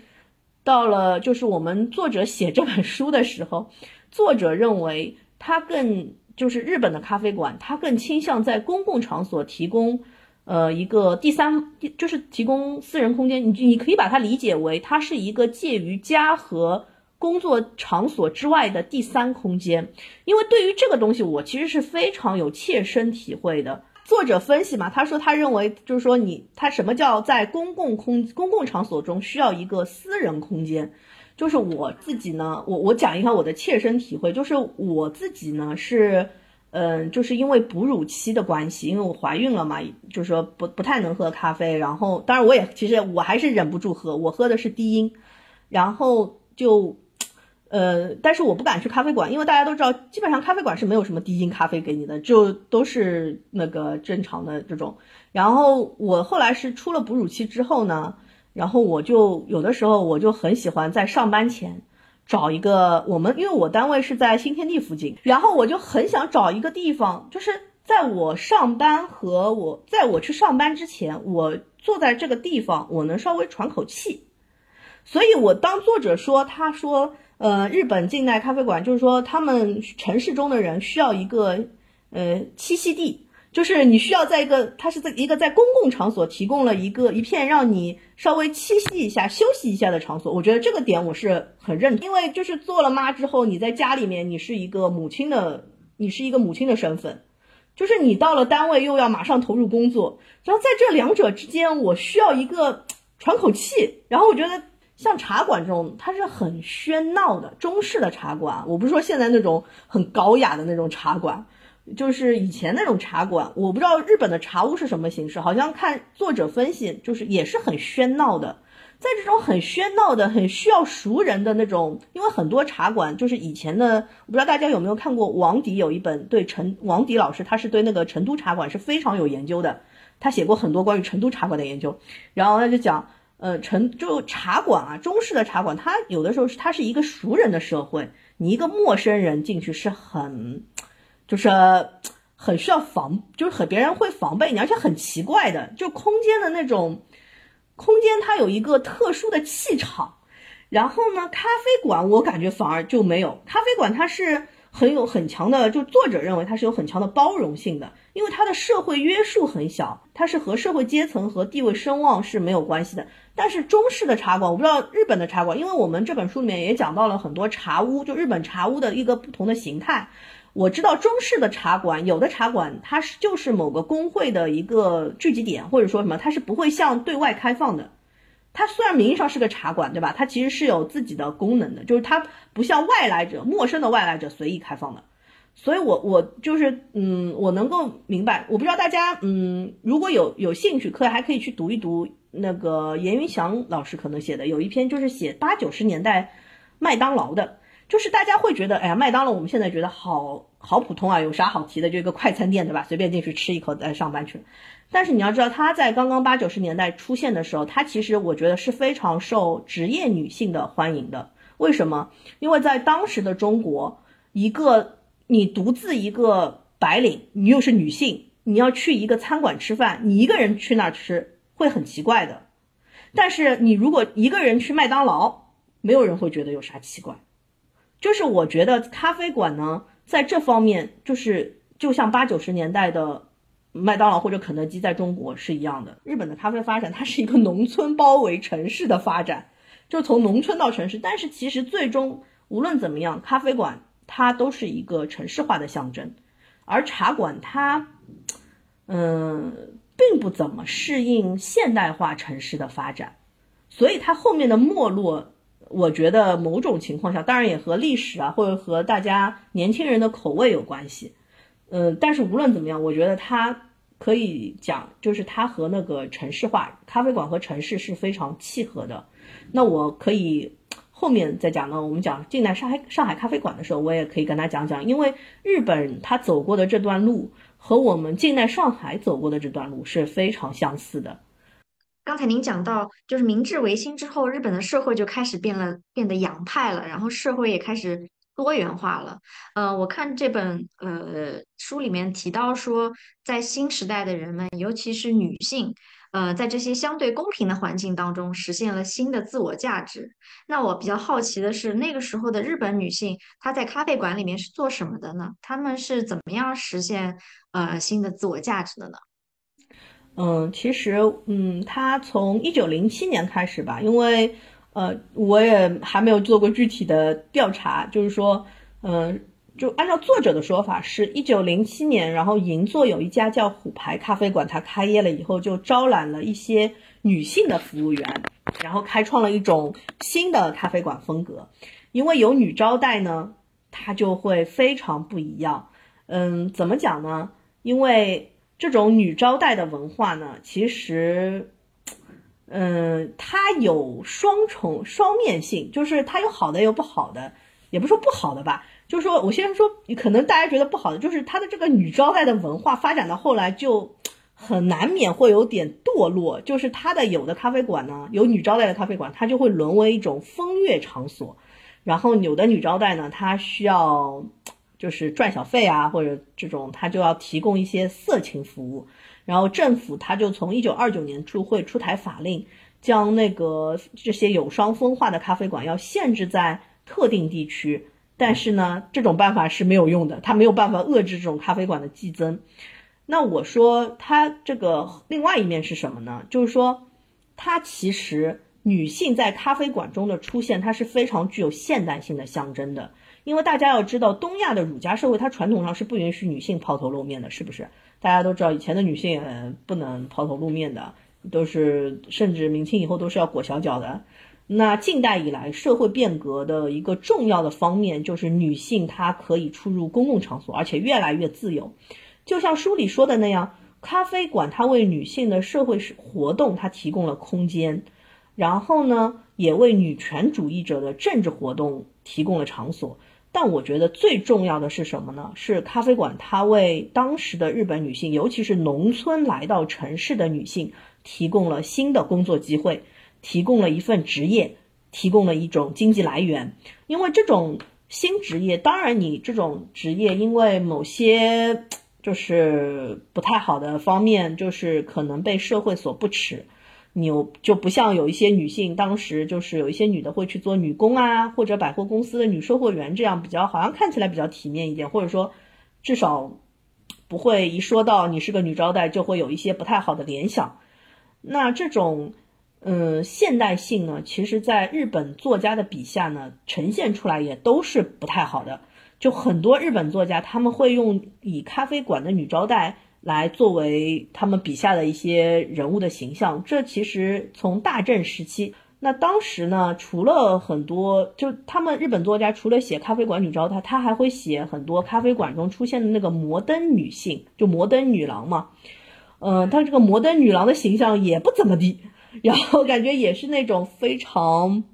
到了就是我们作者写这本书的时候，作者认为它更。就是日本的咖啡馆，它更倾向在公共场所提供，呃，一个第三，就是提供私人空间。你你可以把它理解为，它是一个介于家和工作场所之外的第三空间。因为对于这个东西，我其实是非常有切身体会的。作者分析嘛，他说他认为就是说你他什么叫在公共空公共场所中需要一个私人空间。就是我自己呢，我我讲一下我的切身体会，就是我自己呢是，嗯，就是因为哺乳期的关系，因为我怀孕了嘛，就是说不不太能喝咖啡，然后当然我也其实我还是忍不住喝，我喝的是低音，然后就，呃，但是我不敢去咖啡馆，因为大家都知道，基本上咖啡馆是没有什么低音咖啡给你的，就都是那个正常的这种，然后我后来是出了哺乳期之后呢。然后我就有的时候我就很喜欢在上班前找一个我们，因为我单位是在新天地附近，然后我就很想找一个地方，就是在我上班和我在我去上班之前，我坐在这个地方，我能稍微喘口气。所以，我当作者说，他说，呃，日本近代咖啡馆就是说，他们城市中的人需要一个呃栖息地。就是你需要在一个，它是在一个在公共场所提供了一个一片让你稍微栖息一下、休息一下的场所。我觉得这个点我是很认同，因为就是做了妈之后，你在家里面你是一个母亲的，你是一个母亲的身份，就是你到了单位又要马上投入工作，然后在这两者之间，我需要一个喘口气。然后我觉得像茶馆这种，它是很喧闹的中式的茶馆，我不是说现在那种很高雅的那种茶馆。就是以前那种茶馆，我不知道日本的茶屋是什么形式，好像看作者分析，就是也是很喧闹的。在这种很喧闹的、很需要熟人的那种，因为很多茶馆就是以前的，我不知道大家有没有看过王迪有一本对成王迪老师，他是对那个成都茶馆是非常有研究的，他写过很多关于成都茶馆的研究。然后他就讲，呃，成就茶馆啊，中式的茶馆，它有的时候是它是一个熟人的社会，你一个陌生人进去是很。就是很需要防，就是很别人会防备你，而且很奇怪的，就空间的那种空间，它有一个特殊的气场。然后呢，咖啡馆我感觉反而就没有，咖啡馆它是很有很强的，就作者认为它是有很强的包容性的，因为它的社会约束很小，它是和社会阶层和地位声望是没有关系的。但是中式的茶馆，我不知道日本的茶馆，因为我们这本书里面也讲到了很多茶屋，就日本茶屋的一个不同的形态。我知道中式的茶馆，有的茶馆它是就是某个工会的一个聚集点，或者说什么，它是不会向对外开放的，它虽然名义上是个茶馆，对吧？它其实是有自己的功能的，就是它不像外来者、陌生的外来者随意开放的。所以，我我就是，嗯，我能够明白。我不知道大家，嗯，如果有有兴趣，可以还可以去读一读那个严云祥老师可能写的有一篇，就是写八九十年代麦当劳的。就是大家会觉得，哎呀，麦当劳我们现在觉得好好普通啊，有啥好提的？就一个快餐店，对吧？随便进去吃一口再上班去。但是你要知道，它在刚刚八九十年代出现的时候，它其实我觉得是非常受职业女性的欢迎的。为什么？因为在当时的中国，一个你独自一个白领，你又是女性，你要去一个餐馆吃饭，你一个人去那儿吃会很奇怪的。但是你如果一个人去麦当劳，没有人会觉得有啥奇怪。就是我觉得咖啡馆呢，在这方面就是就像八九十年代的麦当劳或者肯德基在中国是一样的。日本的咖啡发展，它是一个农村包围城市的发展，就从农村到城市。但是其实最终无论怎么样，咖啡馆它都是一个城市化的象征，而茶馆它，嗯，并不怎么适应现代化城市的发展，所以它后面的没落。我觉得某种情况下，当然也和历史啊，或者和大家年轻人的口味有关系。嗯，但是无论怎么样，我觉得它可以讲，就是它和那个城市化咖啡馆和城市是非常契合的。那我可以后面再讲呢。我们讲近代上海上海咖啡馆的时候，我也可以跟他讲讲，因为日本他走过的这段路和我们近代上海走过的这段路是非常相似的。刚才您讲到，就是明治维新之后，日本的社会就开始变了，变得洋派了，然后社会也开始多元化了。呃，我看这本呃书里面提到说，在新时代的人们，尤其是女性，呃，在这些相对公平的环境当中，实现了新的自我价值。那我比较好奇的是，那个时候的日本女性，她在咖啡馆里面是做什么的呢？她们是怎么样实现呃新的自我价值的呢？嗯，其实，嗯，他从一九零七年开始吧，因为，呃，我也还没有做过具体的调查，就是说，嗯，就按照作者的说法，是一九零七年，然后银座有一家叫虎牌咖啡馆，它开业了以后，就招揽了一些女性的服务员，然后开创了一种新的咖啡馆风格，因为有女招待呢，它就会非常不一样。嗯，怎么讲呢？因为这种女招待的文化呢，其实，嗯，它有双重双面性，就是它有好的，有不好的，也不说不好的吧，就是说我先说，可能大家觉得不好的，就是它的这个女招待的文化发展到后来就很难免会有点堕落，就是它的有的咖啡馆呢，有女招待的咖啡馆，它就会沦为一种风月场所，然后有的女招待呢，她需要。就是赚小费啊，或者这种，他就要提供一些色情服务，然后政府他就从一九二九年初会出台法令，将那个这些有伤风化的咖啡馆要限制在特定地区。但是呢，这种办法是没有用的，它没有办法遏制这种咖啡馆的激增。那我说它这个另外一面是什么呢？就是说，它其实女性在咖啡馆中的出现，它是非常具有现代性的象征的。因为大家要知道，东亚的儒家社会，它传统上是不允许女性抛头露面的，是不是？大家都知道，以前的女性不能抛头露面的，都是甚至明清以后都是要裹小脚的。那近代以来，社会变革的一个重要的方面就是女性她可以出入公共场所，而且越来越自由。就像书里说的那样，咖啡馆它为女性的社会活动它提供了空间，然后呢，也为女权主义者的政治活动提供了场所。但我觉得最重要的是什么呢？是咖啡馆，它为当时的日本女性，尤其是农村来到城市的女性，提供了新的工作机会，提供了一份职业，提供了一种经济来源。因为这种新职业，当然你这种职业，因为某些就是不太好的方面，就是可能被社会所不齿。你就不像有一些女性，当时就是有一些女的会去做女工啊，或者百货公司的女售货员，这样比较好像看起来比较体面一点，或者说至少不会一说到你是个女招待就会有一些不太好的联想。那这种嗯现代性呢，其实在日本作家的笔下呢，呈现出来也都是不太好的。就很多日本作家他们会用以咖啡馆的女招待来作为他们笔下的一些人物的形象。这其实从大正时期，那当时呢，除了很多，就他们日本作家除了写咖啡馆女招待，他还会写很多咖啡馆中出现的那个摩登女性，就摩登女郎嘛。嗯，但这个摩登女郎的形象也不怎么地，然后感觉也是那种非常，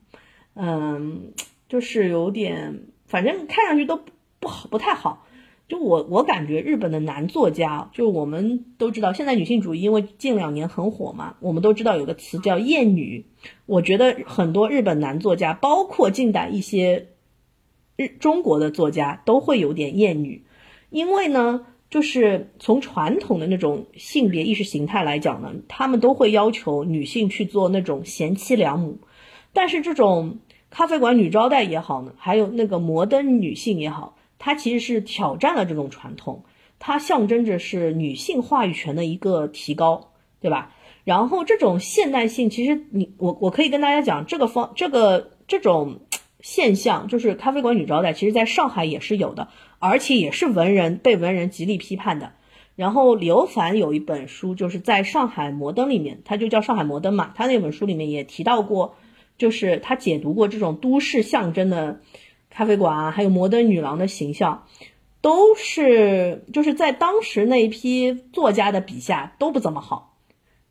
嗯，就是有点，反正看上去都不好，不太好。就我我感觉日本的男作家，就我们都知道，现在女性主义因为近两年很火嘛，我们都知道有个词叫厌女。我觉得很多日本男作家，包括近代一些日中国的作家，都会有点厌女，因为呢，就是从传统的那种性别意识形态来讲呢，他们都会要求女性去做那种贤妻良母，但是这种咖啡馆女招待也好呢，还有那个摩登女性也好。它其实是挑战了这种传统，它象征着是女性话语权的一个提高，对吧？然后这种现代性，其实你我我可以跟大家讲，这个方这个这种现象，就是咖啡馆女招待，其实在上海也是有的，而且也是文人被文人极力批判的。然后刘凡有一本书，就是在上海摩登里面，他就叫上海摩登嘛，他那本书里面也提到过，就是他解读过这种都市象征的。咖啡馆啊，还有摩登女郎的形象，都是就是在当时那一批作家的笔下都不怎么好，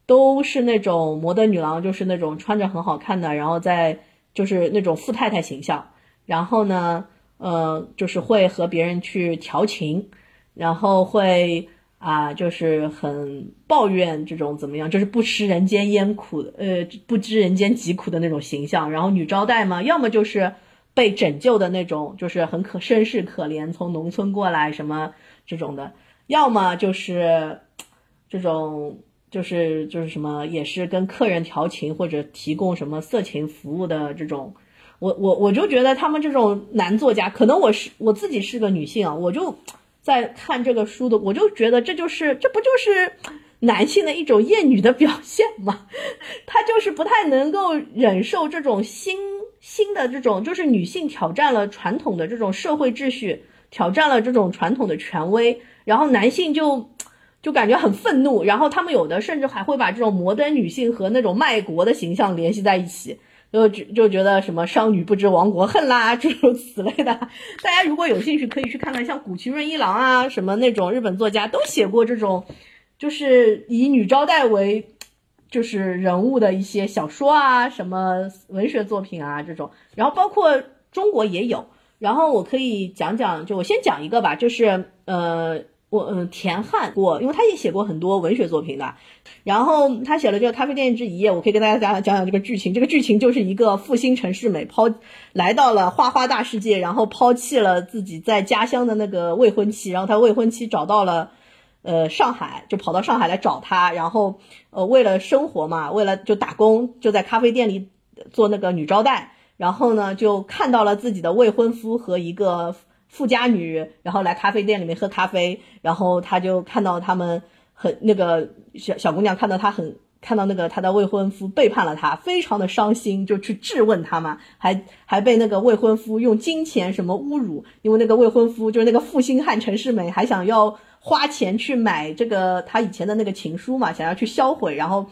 都是那种摩登女郎，就是那种穿着很好看的，然后在就是那种富太太形象，然后呢，呃，就是会和别人去调情，然后会啊，就是很抱怨这种怎么样，就是不吃人间烟苦，呃，不知人间疾苦的那种形象，然后女招待嘛，要么就是。被拯救的那种，就是很可身世可怜，从农村过来什么这种的，要么就是这种，就是就是什么，也是跟客人调情或者提供什么色情服务的这种。我我我就觉得他们这种男作家，可能我是我自己是个女性啊，我就在看这个书的，我就觉得这就是这不就是男性的一种厌女的表现嘛？他就是不太能够忍受这种新。新的这种就是女性挑战了传统的这种社会秩序，挑战了这种传统的权威，然后男性就就感觉很愤怒，然后他们有的甚至还会把这种摩登女性和那种卖国的形象联系在一起，就就觉得什么商女不知亡国恨啦，诸如此类的。大家如果有兴趣，可以去看看像古崎润一郎啊，什么那种日本作家都写过这种，就是以女招待为。就是人物的一些小说啊，什么文学作品啊这种，然后包括中国也有，然后我可以讲讲，就我先讲一个吧，就是呃，我嗯田汉过，因为他也写过很多文学作品的，然后他写了这个《咖啡店之一夜》，我可以跟大家讲讲讲这个剧情，这个剧情就是一个复兴陈世美抛来到了花花大世界，然后抛弃了自己在家乡的那个未婚妻，然后他未婚妻找到了。呃，上海就跑到上海来找他，然后呃，为了生活嘛，为了就打工，就在咖啡店里做那个女招待，然后呢，就看到了自己的未婚夫和一个富家女，然后来咖啡店里面喝咖啡，然后他就看到他们很那个小小姑娘看到他很看到那个他的未婚夫背叛了他，非常的伤心，就去质问他嘛，还还被那个未婚夫用金钱什么侮辱，因为那个未婚夫就是那个负心汉陈世美，还想要。花钱去买这个他以前的那个情书嘛，想要去销毁，然后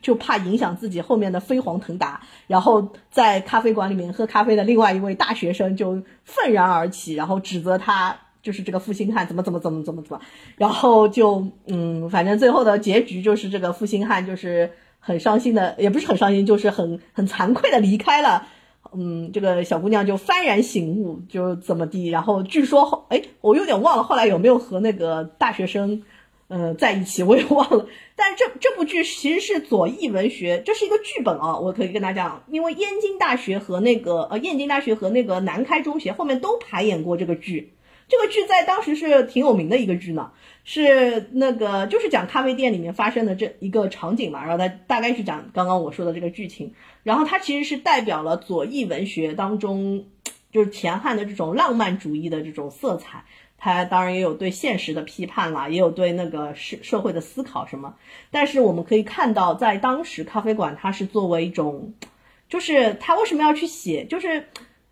就怕影响自己后面的飞黄腾达，然后在咖啡馆里面喝咖啡的另外一位大学生就愤然而起，然后指责他就是这个负心汉怎么怎么怎么怎么怎么，然后就嗯，反正最后的结局就是这个负心汉就是很伤心的，也不是很伤心，就是很很惭愧的离开了。嗯，这个小姑娘就幡然醒悟，就怎么地。然后据说后，哎，我有点忘了后来有没有和那个大学生，呃，在一起，我也忘了。但这这部剧其实是左翼文学，这是一个剧本啊，我可以跟大家讲，因为燕京大学和那个呃燕京大学和那个南开中学后面都排演过这个剧。这个剧在当时是挺有名的一个剧呢，是那个就是讲咖啡店里面发生的这一个场景嘛，然后它大概是讲刚刚我说的这个剧情，然后它其实是代表了左翼文学当中，就是田汉的这种浪漫主义的这种色彩，它当然也有对现实的批判啦，也有对那个社社会的思考什么，但是我们可以看到，在当时咖啡馆它是作为一种，就是他为什么要去写，就是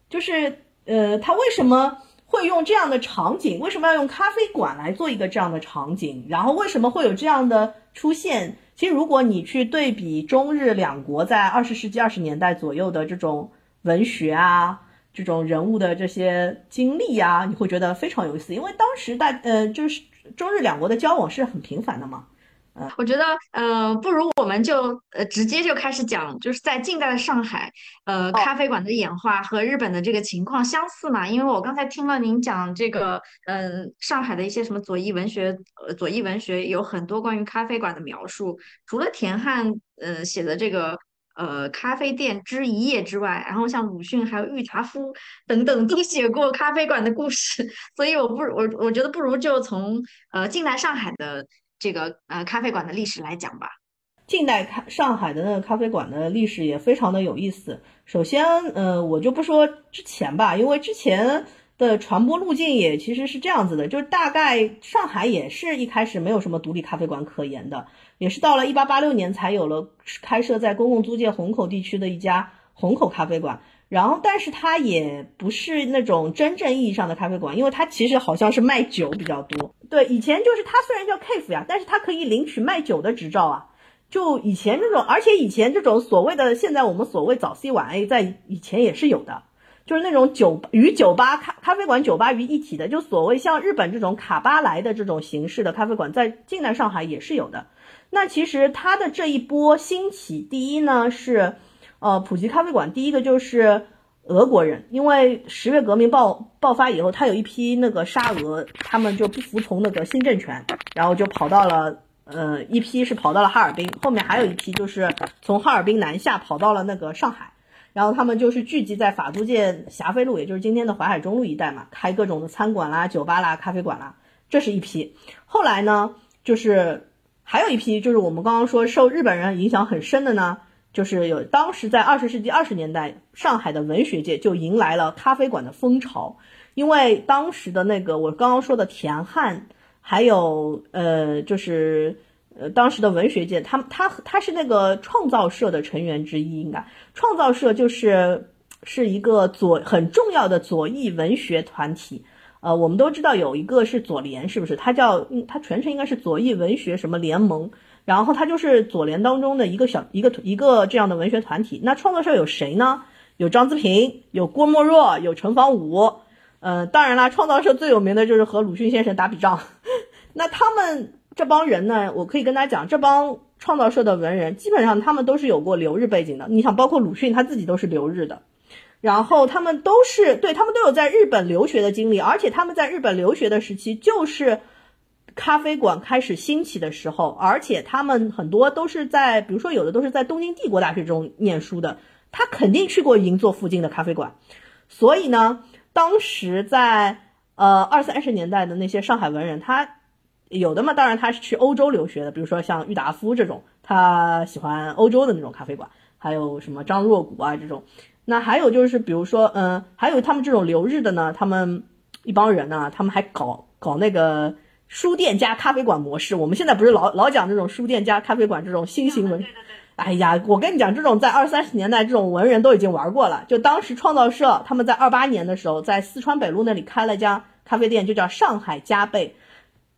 就是呃，他为什么？会用这样的场景？为什么要用咖啡馆来做一个这样的场景？然后为什么会有这样的出现？其实如果你去对比中日两国在二十世纪二十年代左右的这种文学啊，这种人物的这些经历啊，你会觉得非常有意思，因为当时大呃就是中日两国的交往是很频繁的嘛。我觉得，呃，不如我们就呃直接就开始讲，就是在近代的上海，呃，咖啡馆的演化和日本的这个情况相似嘛？因为我刚才听了您讲这个，嗯，上海的一些什么左翼文学，呃，左翼文学有很多关于咖啡馆的描述，除了田汉，呃，写的这个，呃，咖啡店之一夜之外，然后像鲁迅还有郁达夫 等等都写过咖啡馆的故事，所以我不，我我觉得不如就从呃近代上海的。这个呃咖啡馆的历史来讲吧，近代咖上海的那个咖啡馆的历史也非常的有意思。首先，呃，我就不说之前吧，因为之前的传播路径也其实是这样子的，就是大概上海也是一开始没有什么独立咖啡馆可言的，也是到了一八八六年才有了开设在公共租界虹口地区的一家虹口咖啡馆。然后，但是它也不是那种真正意义上的咖啡馆，因为它其实好像是卖酒比较多。对，以前就是它虽然叫 Cafe 呀，但是它可以领取卖酒的执照啊。就以前这种，而且以前这种所谓的现在我们所谓早 C 晚 A，在以前也是有的，就是那种酒与酒吧咖咖啡馆酒吧于一体的，就所谓像日本这种卡巴莱的这种形式的咖啡馆，在近代上海也是有的。那其实它的这一波兴起，第一呢是。呃，普及咖啡馆，第一个就是俄国人，因为十月革命爆爆发以后，他有一批那个沙俄，他们就不服从那个新政权，然后就跑到了，呃，一批是跑到了哈尔滨，后面还有一批就是从哈尔滨南下跑到了那个上海，然后他们就是聚集在法租界霞飞路，也就是今天的淮海中路一带嘛，开各种的餐馆啦、酒吧啦、咖啡馆啦，这是一批。后来呢，就是还有一批，就是我们刚刚说受日本人影响很深的呢。就是有当时在二十世纪二十年代，上海的文学界就迎来了咖啡馆的风潮，因为当时的那个我刚刚说的田汉，还有呃就是呃当时的文学界，他他他是那个创造社的成员之一，应该创造社就是是一个左很重要的左翼文学团体，呃我们都知道有一个是左联，是不是？它叫它全称应该是左翼文学什么联盟。然后它就是左联当中的一个小一个一个这样的文学团体。那创作社有谁呢？有张资平，有郭沫若，有陈方武。嗯，当然啦，创造社最有名的就是和鲁迅先生打笔仗。那他们这帮人呢，我可以跟大家讲，这帮创造社的文人基本上他们都是有过留日背景的。你想，包括鲁迅他自己都是留日的，然后他们都是对他们都有在日本留学的经历，而且他们在日本留学的时期就是。咖啡馆开始兴起的时候，而且他们很多都是在，比如说有的都是在东京帝国大学中念书的，他肯定去过银座附近的咖啡馆。所以呢，当时在呃二三十年代的那些上海文人，他有的嘛，当然他是去欧洲留学的，比如说像郁达夫这种，他喜欢欧洲的那种咖啡馆，还有什么张若谷啊这种。那还有就是，比如说，嗯，还有他们这种留日的呢，他们一帮人呢，他们还搞搞那个。书店加咖啡馆模式，我们现在不是老老讲这种书店加咖啡馆这种新型文？哎呀，我跟你讲，这种在二三十年代这种文人都已经玩过了。就当时创造社他们在二八年的时候，在四川北路那里开了家咖啡店，就叫上海加倍。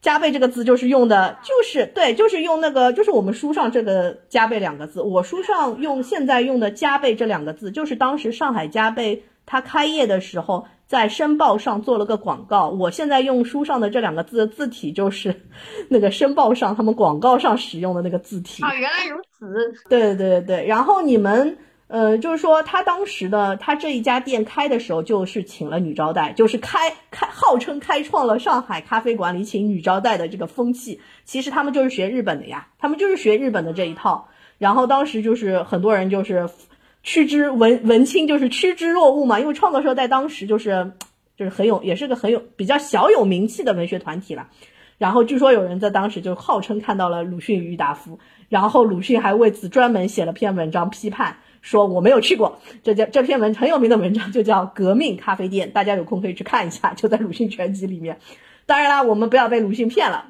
加倍这个字就是用的，就是对，就是用那个，就是我们书上这个加倍两个字。我书上用现在用的加倍这两个字，就是当时上海加倍它开业的时候。在申报上做了个广告，我现在用书上的这两个字的字体就是 那个申报上他们广告上使用的那个字体啊，原来如此。对对对对然后你们呃，就是说他当时的他这一家店开的时候就是请了女招待，就是开开号称开创了上海咖啡馆里请女招待的这个风气。其实他们就是学日本的呀，他们就是学日本的这一套。然后当时就是很多人就是。趋之文文青就是趋之若鹜嘛，因为创作社在当时就是就是很有，也是个很有比较小有名气的文学团体了。然后据说有人在当时就号称看到了鲁迅与郁达夫，然后鲁迅还为此专门写了篇文章批判，说我没有去过。这叫这篇文很有名的文章就叫《革命咖啡店》，大家有空可以去看一下，就在鲁迅全集里面。当然啦，我们不要被鲁迅骗了。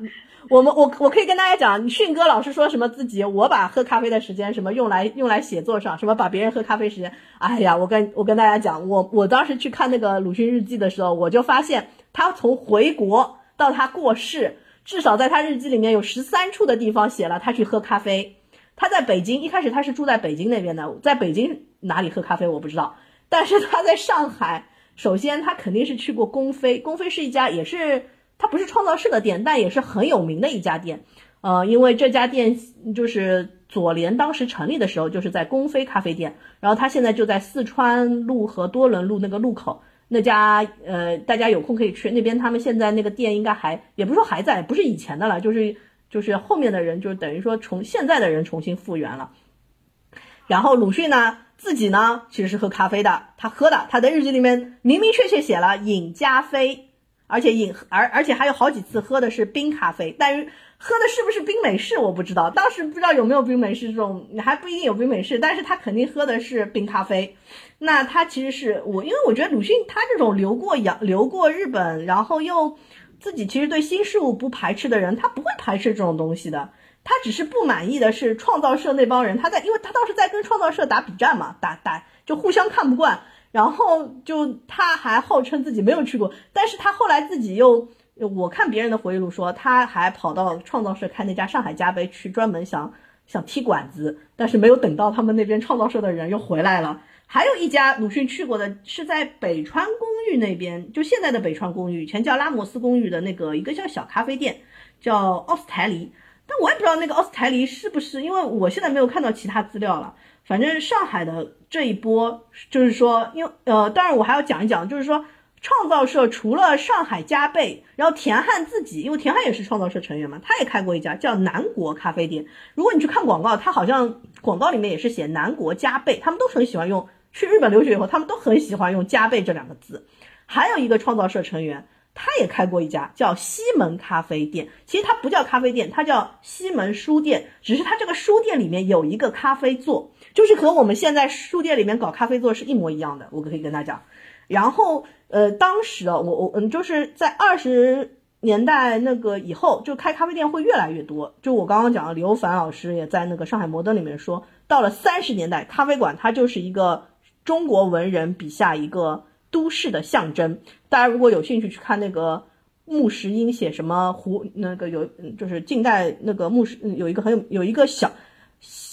我们我我可以跟大家讲，迅哥老师说什么自己，我把喝咖啡的时间什么用来用来写作上，什么把别人喝咖啡时间，哎呀，我跟我跟大家讲，我我当时去看那个鲁迅日记的时候，我就发现他从回国到他过世，至少在他日记里面有十三处的地方写了他去喝咖啡。他在北京一开始他是住在北京那边的，在北京哪里喝咖啡我不知道，但是他在上海，首先他肯定是去过公飞，公飞是一家也是。它不是创造社的店，但也是很有名的一家店。呃，因为这家店就是左联当时成立的时候就是在宫飞咖啡店，然后它现在就在四川路和多伦路那个路口那家。呃，大家有空可以去那边，他们现在那个店应该还也不是说还在，不是以前的了，就是就是后面的人就等于说从现在的人重新复原了。然后鲁迅呢自己呢其实是喝咖啡的，他喝的，他的日记里面明明确确写了饮加啡。而且饮而而且还有好几次喝的是冰咖啡，但是喝的是不是冰美式我不知道，当时不知道有没有冰美式这种，还不一定有冰美式，但是他肯定喝的是冰咖啡。那他其实是我，因为我觉得鲁迅他这种留过洋留过日本，然后又自己其实对新事物不排斥的人，他不会排斥这种东西的，他只是不满意的是创造社那帮人，他在因为他当时在跟创造社打比战嘛，打打就互相看不惯。然后就他还号称自己没有去过，但是他后来自己又，我看别人的回忆录说，他还跑到创造社开那家上海家杯去，专门想想踢馆子，但是没有等到他们那边创造社的人又回来了。还有一家鲁迅去过的是在北川公寓那边，就现在的北川公寓，以前叫拉莫斯公寓的那个一个叫小咖啡店，叫奥斯台黎，但我也不知道那个奥斯台黎是不是，因为我现在没有看到其他资料了。反正上海的这一波，就是说，因为呃，当然我还要讲一讲，就是说，创造社除了上海加倍，然后田汉自己，因为田汉也是创造社成员嘛，他也开过一家叫南国咖啡店。如果你去看广告，他好像广告里面也是写南国加倍，他们都很喜欢用。去日本留学以后，他们都很喜欢用加倍这两个字。还有一个创造社成员。他也开过一家叫西门咖啡店，其实它不叫咖啡店，它叫西门书店。只是它这个书店里面有一个咖啡座，就是和我们现在书店里面搞咖啡座是一模一样的。我可以跟大家讲。然后，呃，当时啊，我我嗯，就是在二十年代那个以后，就开咖啡店会越来越多。就我刚刚讲的，刘凡老师也在那个上海摩登里面说，到了三十年代，咖啡馆它就是一个中国文人笔下一个。都市的象征，大家如果有兴趣去看那个穆石英写什么胡那个有就是近代那个穆石有一个很有有一个小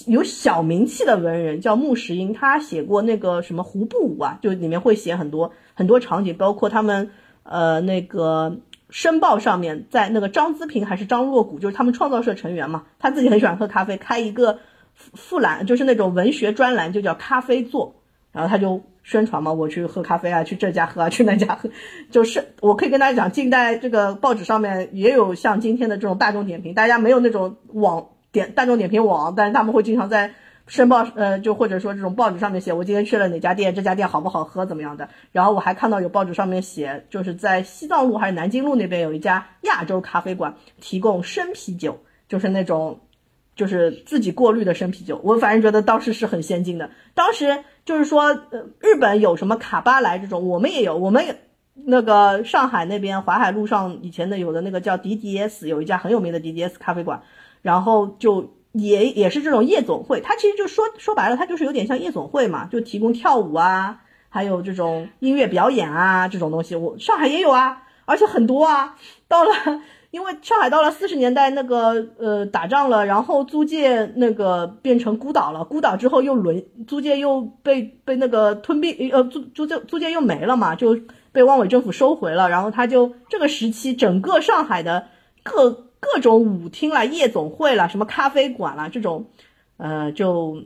有小名气的文人叫穆石英，他写过那个什么胡步舞啊，就里面会写很多很多场景，包括他们呃那个申报上面在那个张资平还是张若谷，就是他们创造社成员嘛，他自己很喜欢喝咖啡，开一个副栏就是那种文学专栏，就叫咖啡座，然后他就。宣传嘛，我去喝咖啡啊，去这家喝啊，去那家喝，就是我可以跟大家讲，近代这个报纸上面也有像今天的这种大众点评，大家没有那种网点大众点评网，但是他们会经常在申报，呃，就或者说这种报纸上面写，我今天去了哪家店，这家店好不好喝，怎么样的。然后我还看到有报纸上面写，就是在西藏路还是南京路那边有一家亚洲咖啡馆，提供生啤酒，就是那种。就是自己过滤的生啤酒，我反正觉得当时是很先进的。当时就是说，呃，日本有什么卡巴莱这种，我们也有。我们那个上海那边淮海路上以前的有的那个叫 DDS，有一家很有名的 DDS 咖啡馆，然后就也也是这种夜总会。它其实就说说白了，它就是有点像夜总会嘛，就提供跳舞啊，还有这种音乐表演啊这种东西。我上海也有啊，而且很多啊。到了。因为上海到了四十年代，那个呃打仗了，然后租界那个变成孤岛了，孤岛之后又沦，租界又被被那个吞并，呃租租界租界又没了嘛，就被汪伪政府收回了，然后他就这个时期，整个上海的各各种舞厅啦、夜总会啦、什么咖啡馆啦这种，呃就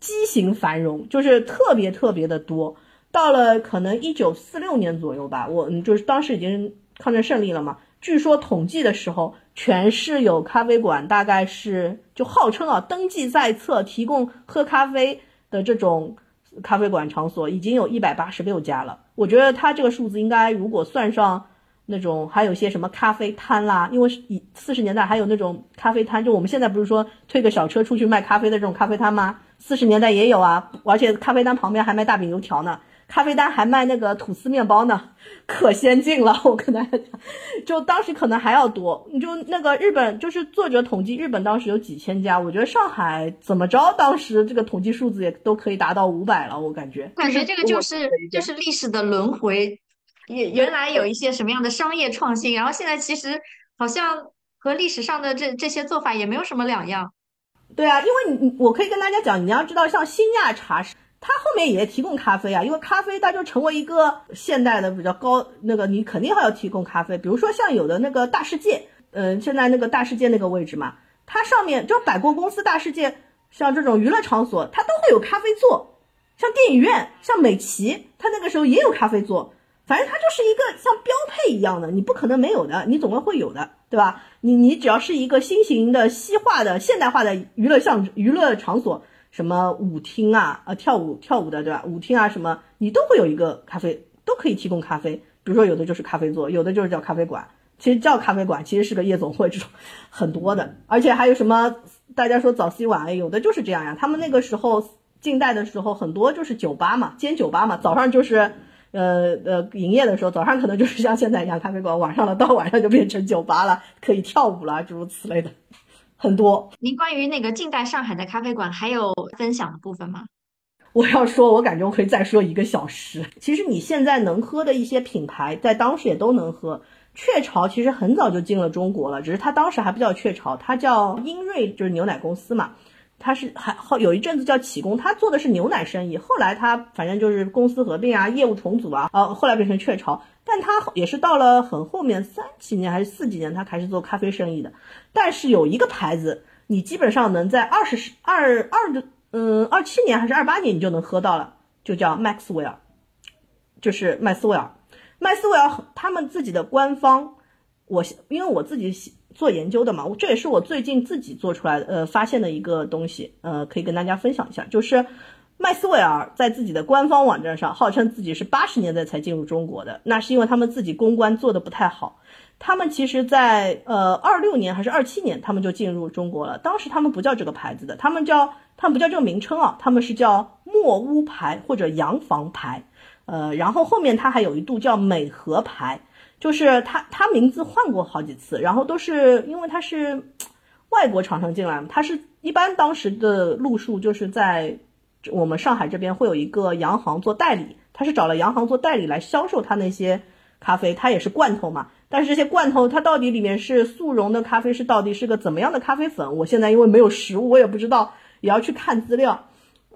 畸形繁荣，就是特别特别的多。到了可能一九四六年左右吧，我就是当时已经抗战胜利了嘛。据说统计的时候，全市有咖啡馆，大概是就号称啊，登记在册提供喝咖啡的这种咖啡馆场所，已经有一百八十六家了。我觉得它这个数字应该，如果算上那种还有些什么咖啡摊啦，因为以四十年代还有那种咖啡摊，就我们现在不是说推个小车出去卖咖啡的这种咖啡摊吗？四十年代也有啊，而且咖啡摊旁边还卖大饼油条呢。咖啡摊还卖那个吐司面包呢，可先进了。我跟大家讲，就当时可能还要多。你就那个日本，就是作者统计，日本当时有几千家，我觉得上海怎么着，当时这个统计数字也都可以达到五百了。我感觉，感觉这个就是就是历史的轮回。也原来有一些什么样的商业创新，然后现在其实好像和历史上的这这些做法也没有什么两样。对啊，因为你我可以跟大家讲，你要知道，像新亚茶，它后面也提供咖啡啊，因为咖啡它就成为一个现代的比较高那个，你肯定还要提供咖啡。比如说像有的那个大世界，嗯，现在那个大世界那个位置嘛，它上面就百货公司大世界，像这种娱乐场所，它都会有咖啡座，像电影院，像美琪，它那个时候也有咖啡座。反正它就是一个像标配一样的，你不可能没有的，你总归会有的，对吧？你你只要是一个新型的、西化的、现代化的娱乐项娱乐场所，什么舞厅啊，呃，跳舞跳舞的，对吧？舞厅啊，什么你都会有一个咖啡，都可以提供咖啡。比如说有的就是咖啡座，有的就是叫咖啡馆。其实叫咖啡馆，其实是个夜总会这种很多的，而且还有什么大家说早 C 晚 A，有的就是这样呀。他们那个时候近代的时候，很多就是酒吧嘛，兼酒吧嘛，早上就是。呃呃，营业的时候早上可能就是像现在一样咖啡馆，晚上了到晚上就变成酒吧了，可以跳舞了，诸如此类的，很多。您关于那个近代上海的咖啡馆还有分享的部分吗？我要说，我感觉我可以再说一个小时。其实你现在能喝的一些品牌，在当时也都能喝。雀巢其实很早就进了中国了，只是它当时还不叫雀巢，它叫英瑞，就是牛奶公司嘛。他是还后有一阵子叫启功，他做的是牛奶生意，后来他反正就是公司合并啊，业务重组啊，呃，后来变成雀巢，但他也是到了很后面三几年还是四几年，他开始做咖啡生意的。但是有一个牌子，你基本上能在二十二二的嗯二七年还是二八年你就能喝到了，就叫 Maxwell，就是麦斯威尔，麦斯威尔他们自己的官方，我因为我自己喜。做研究的嘛，这也是我最近自己做出来，呃，发现的一个东西，呃，可以跟大家分享一下，就是麦斯韦尔在自己的官方网站上号称自己是八十年代才进入中国的，那是因为他们自己公关做的不太好。他们其实，在呃二六年还是二七年，他们就进入中国了。当时他们不叫这个牌子的，他们叫他们不叫这个名称啊，他们是叫墨屋牌或者洋房牌，呃，然后后面它还有一度叫美和牌。就是他，他名字换过好几次，然后都是因为他是 外国厂商进来。他是一般当时的路数就是在我们上海这边会有一个洋行做代理，他是找了洋行做代理来销售他那些咖啡，他也是罐头嘛。但是这些罐头它到底里面是速溶的咖啡，是到底是个怎么样的咖啡粉？我现在因为没有实物，我也不知道，也要去看资料。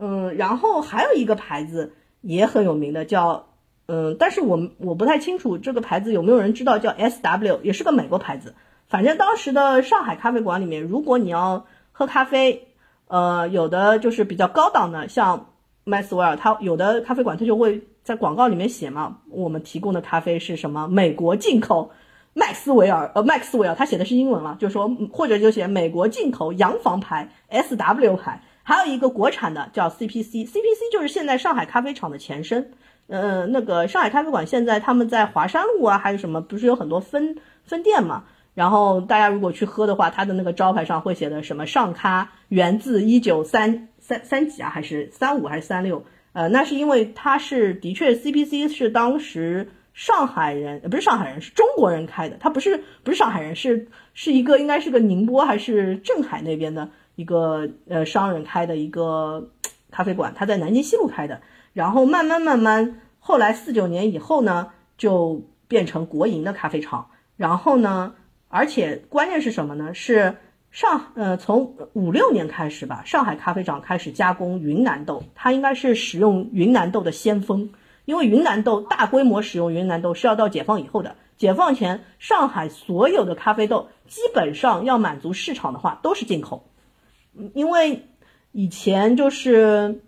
嗯，然后还有一个牌子也很有名的叫。嗯，但是我我不太清楚这个牌子有没有人知道，叫 S W，也是个美国牌子。反正当时的上海咖啡馆里面，如果你要喝咖啡，呃，有的就是比较高档的，像麦斯威尔，它有的咖啡馆它就会在广告里面写嘛，我们提供的咖啡是什么美国进口麦斯维尔，呃，麦斯威尔，他写的是英文了，就说或者就写美国进口洋房牌 S W 牌，还有一个国产的叫 C P C，C P C 就是现在上海咖啡厂的前身。呃，那个上海咖啡馆现在他们在华山路啊，还有什么不是有很多分分店嘛？然后大家如果去喝的话，它的那个招牌上会写的什么上咖源自一九三三三几啊，还是三五还是三六？呃，那是因为它是的确 CPC 是当时上海人，不是上海人，是中国人开的，他不是不是上海人，是是一个应该是个宁波还是镇海那边的一个呃商人开的一个咖啡馆，他在南京西路开的。然后慢慢慢慢，后来四九年以后呢，就变成国营的咖啡厂。然后呢，而且关键是什么呢？是上呃从五六年开始吧，上海咖啡厂开始加工云南豆，它应该是使用云南豆的先锋。因为云南豆大规模使用云南豆是要到解放以后的，解放前上海所有的咖啡豆基本上要满足市场的话都是进口。因为以前就是。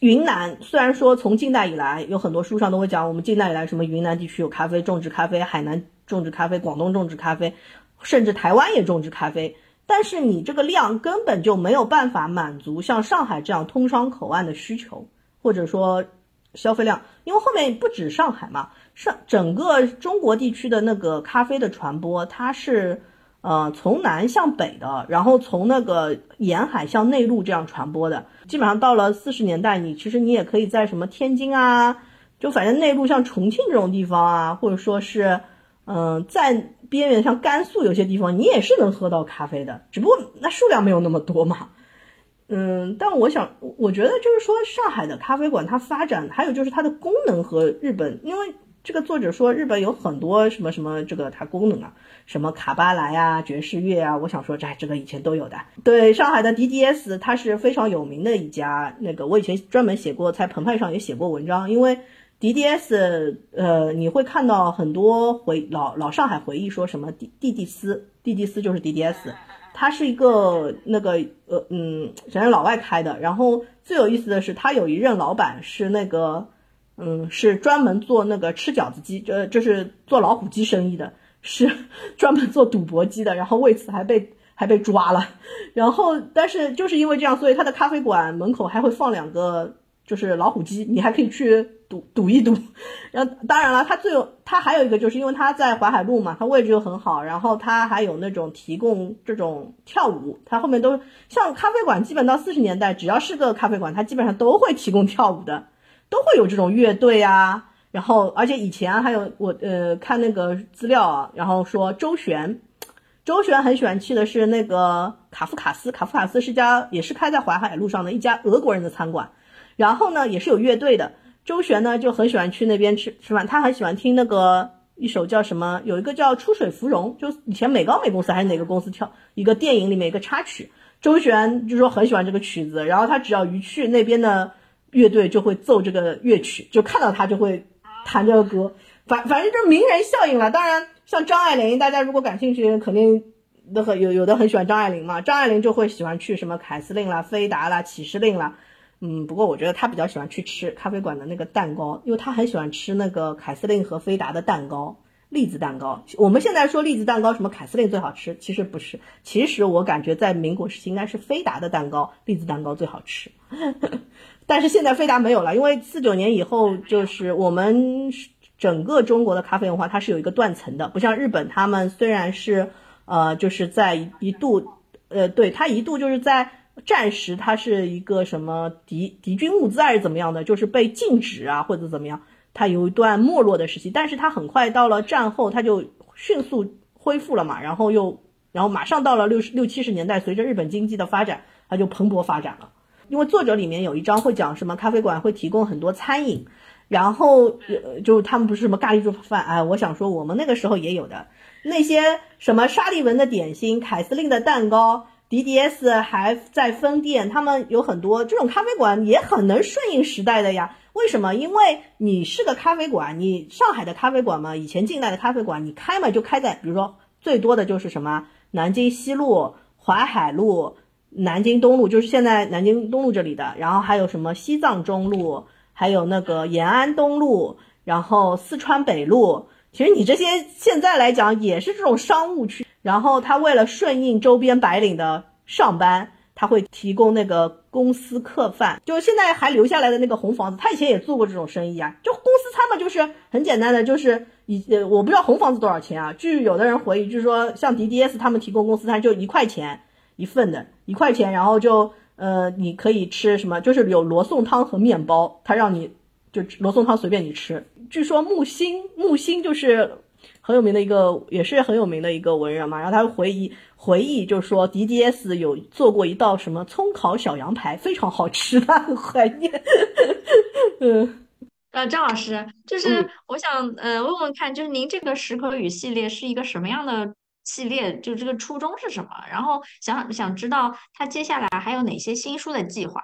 云南虽然说从近代以来有很多书上都会讲，我们近代以来什么云南地区有咖啡种植咖啡，海南种植咖啡，广东种植咖啡，甚至台湾也种植咖啡，但是你这个量根本就没有办法满足像上海这样通商口岸的需求，或者说消费量，因为后面不止上海嘛，上整个中国地区的那个咖啡的传播，它是呃，从南向北的，然后从那个沿海向内陆这样传播的。基本上到了四十年代，你其实你也可以在什么天津啊，就反正内陆像重庆这种地方啊，或者说是，嗯，在边缘像甘肃有些地方，你也是能喝到咖啡的，只不过那数量没有那么多嘛。嗯，但我想，我觉得就是说，上海的咖啡馆它发展，还有就是它的功能和日本，因为。这个作者说，日本有很多什么什么这个它功能啊，什么卡巴莱啊、爵士乐啊，我想说这这个以前都有的。对，上海的 DDS 它是非常有名的一家，那个我以前专门写过，在澎湃上也写过文章，因为 DDS 呃你会看到很多回老老上海回忆说什么 D 蒂蒂斯，蒂蒂斯就是 DDS，它是一个那个呃嗯，反正老外开的，然后最有意思的是他有一任老板是那个。嗯，是专门做那个吃饺子机，呃，就是做老虎机生意的，是 专门做赌博机的，然后为此还被还被抓了。然后，但是就是因为这样，所以他的咖啡馆门口还会放两个就是老虎机，你还可以去赌赌一赌。然后，当然了，他最有他还有一个，就是因为他在淮海路嘛，他位置又很好，然后他还有那种提供这种跳舞，他后面都像咖啡馆，基本到四十年代，只要是个咖啡馆，他基本上都会提供跳舞的。都会有这种乐队啊，然后而且以前还有我呃看那个资料啊，然后说周璇，周璇很喜欢去的是那个卡夫卡斯，卡夫卡斯是家也是开在淮海路上的一家俄国人的餐馆，然后呢也是有乐队的，周璇呢就很喜欢去那边吃吃饭，他很喜欢听那个一首叫什么，有一个叫出水芙蓉，就以前美高美公司还是哪个公司跳一个电影里面一个插曲，周璇就说很喜欢这个曲子，然后他只要一去那边的。乐队就会奏这个乐曲，就看到他就会弹这个歌，反反正就是名人效应了。当然，像张爱玲，大家如果感兴趣，肯定都很有有的很喜欢张爱玲嘛。张爱玲就会喜欢去什么凯司令啦、菲达啦、启示令啦。嗯，不过我觉得她比较喜欢去吃咖啡馆的那个蛋糕，因为她很喜欢吃那个凯司令和菲达的蛋糕，栗子蛋糕。我们现在说栗子蛋糕，什么凯司令最好吃，其实不是。其实我感觉在民国时期应该是菲达的蛋糕，栗子蛋糕最好吃。呵呵但是现在飞达没有了，因为四九年以后，就是我们整个中国的咖啡文化，它是有一个断层的，不像日本，他们虽然是呃，就是在一度，呃，对，它一度就是在战时，它是一个什么敌敌军物资还是怎么样的，就是被禁止啊或者怎么样，它有一段没落的时期，但是它很快到了战后，它就迅速恢复了嘛，然后又然后马上到了六十六七十年代，随着日本经济的发展，它就蓬勃发展了。因为作者里面有一章会讲什么咖啡馆会提供很多餐饮，然后就他们不是什么咖喱猪饭哎，我想说我们那个时候也有的那些什么沙利文的点心、凯司令的蛋糕，DDS 还在分店，他们有很多这种咖啡馆也很能顺应时代的呀。为什么？因为你是个咖啡馆，你上海的咖啡馆嘛，以前近代的咖啡馆你开嘛就开在，比如说最多的就是什么南京西路、淮海路。南京东路就是现在南京东路这里的，然后还有什么西藏中路，还有那个延安东路，然后四川北路。其实你这些现在来讲也是这种商务区。然后他为了顺应周边白领的上班，他会提供那个公司客饭，就是现在还留下来的那个红房子。他以前也做过这种生意啊，就公司餐嘛，就是很简单的，就是以呃我不知道红房子多少钱啊。据有的人回忆，就是说像 DDS 他们提供公司餐就一块钱。一份的一块钱，然后就呃，你可以吃什么？就是有罗宋汤和面包，他让你就罗宋汤随便你吃。据说木心木心就是很有名的一个，也是很有名的一个文人嘛。然后他回忆回忆，就是说 DDS 有做过一道什么葱烤小羊排，非常好吃，他很怀念。嗯，呃，张老师，就是我想呃问问看，就是您这个食口语系列是一个什么样的？系列就这个初衷是什么？然后想想知道他接下来还有哪些新书的计划？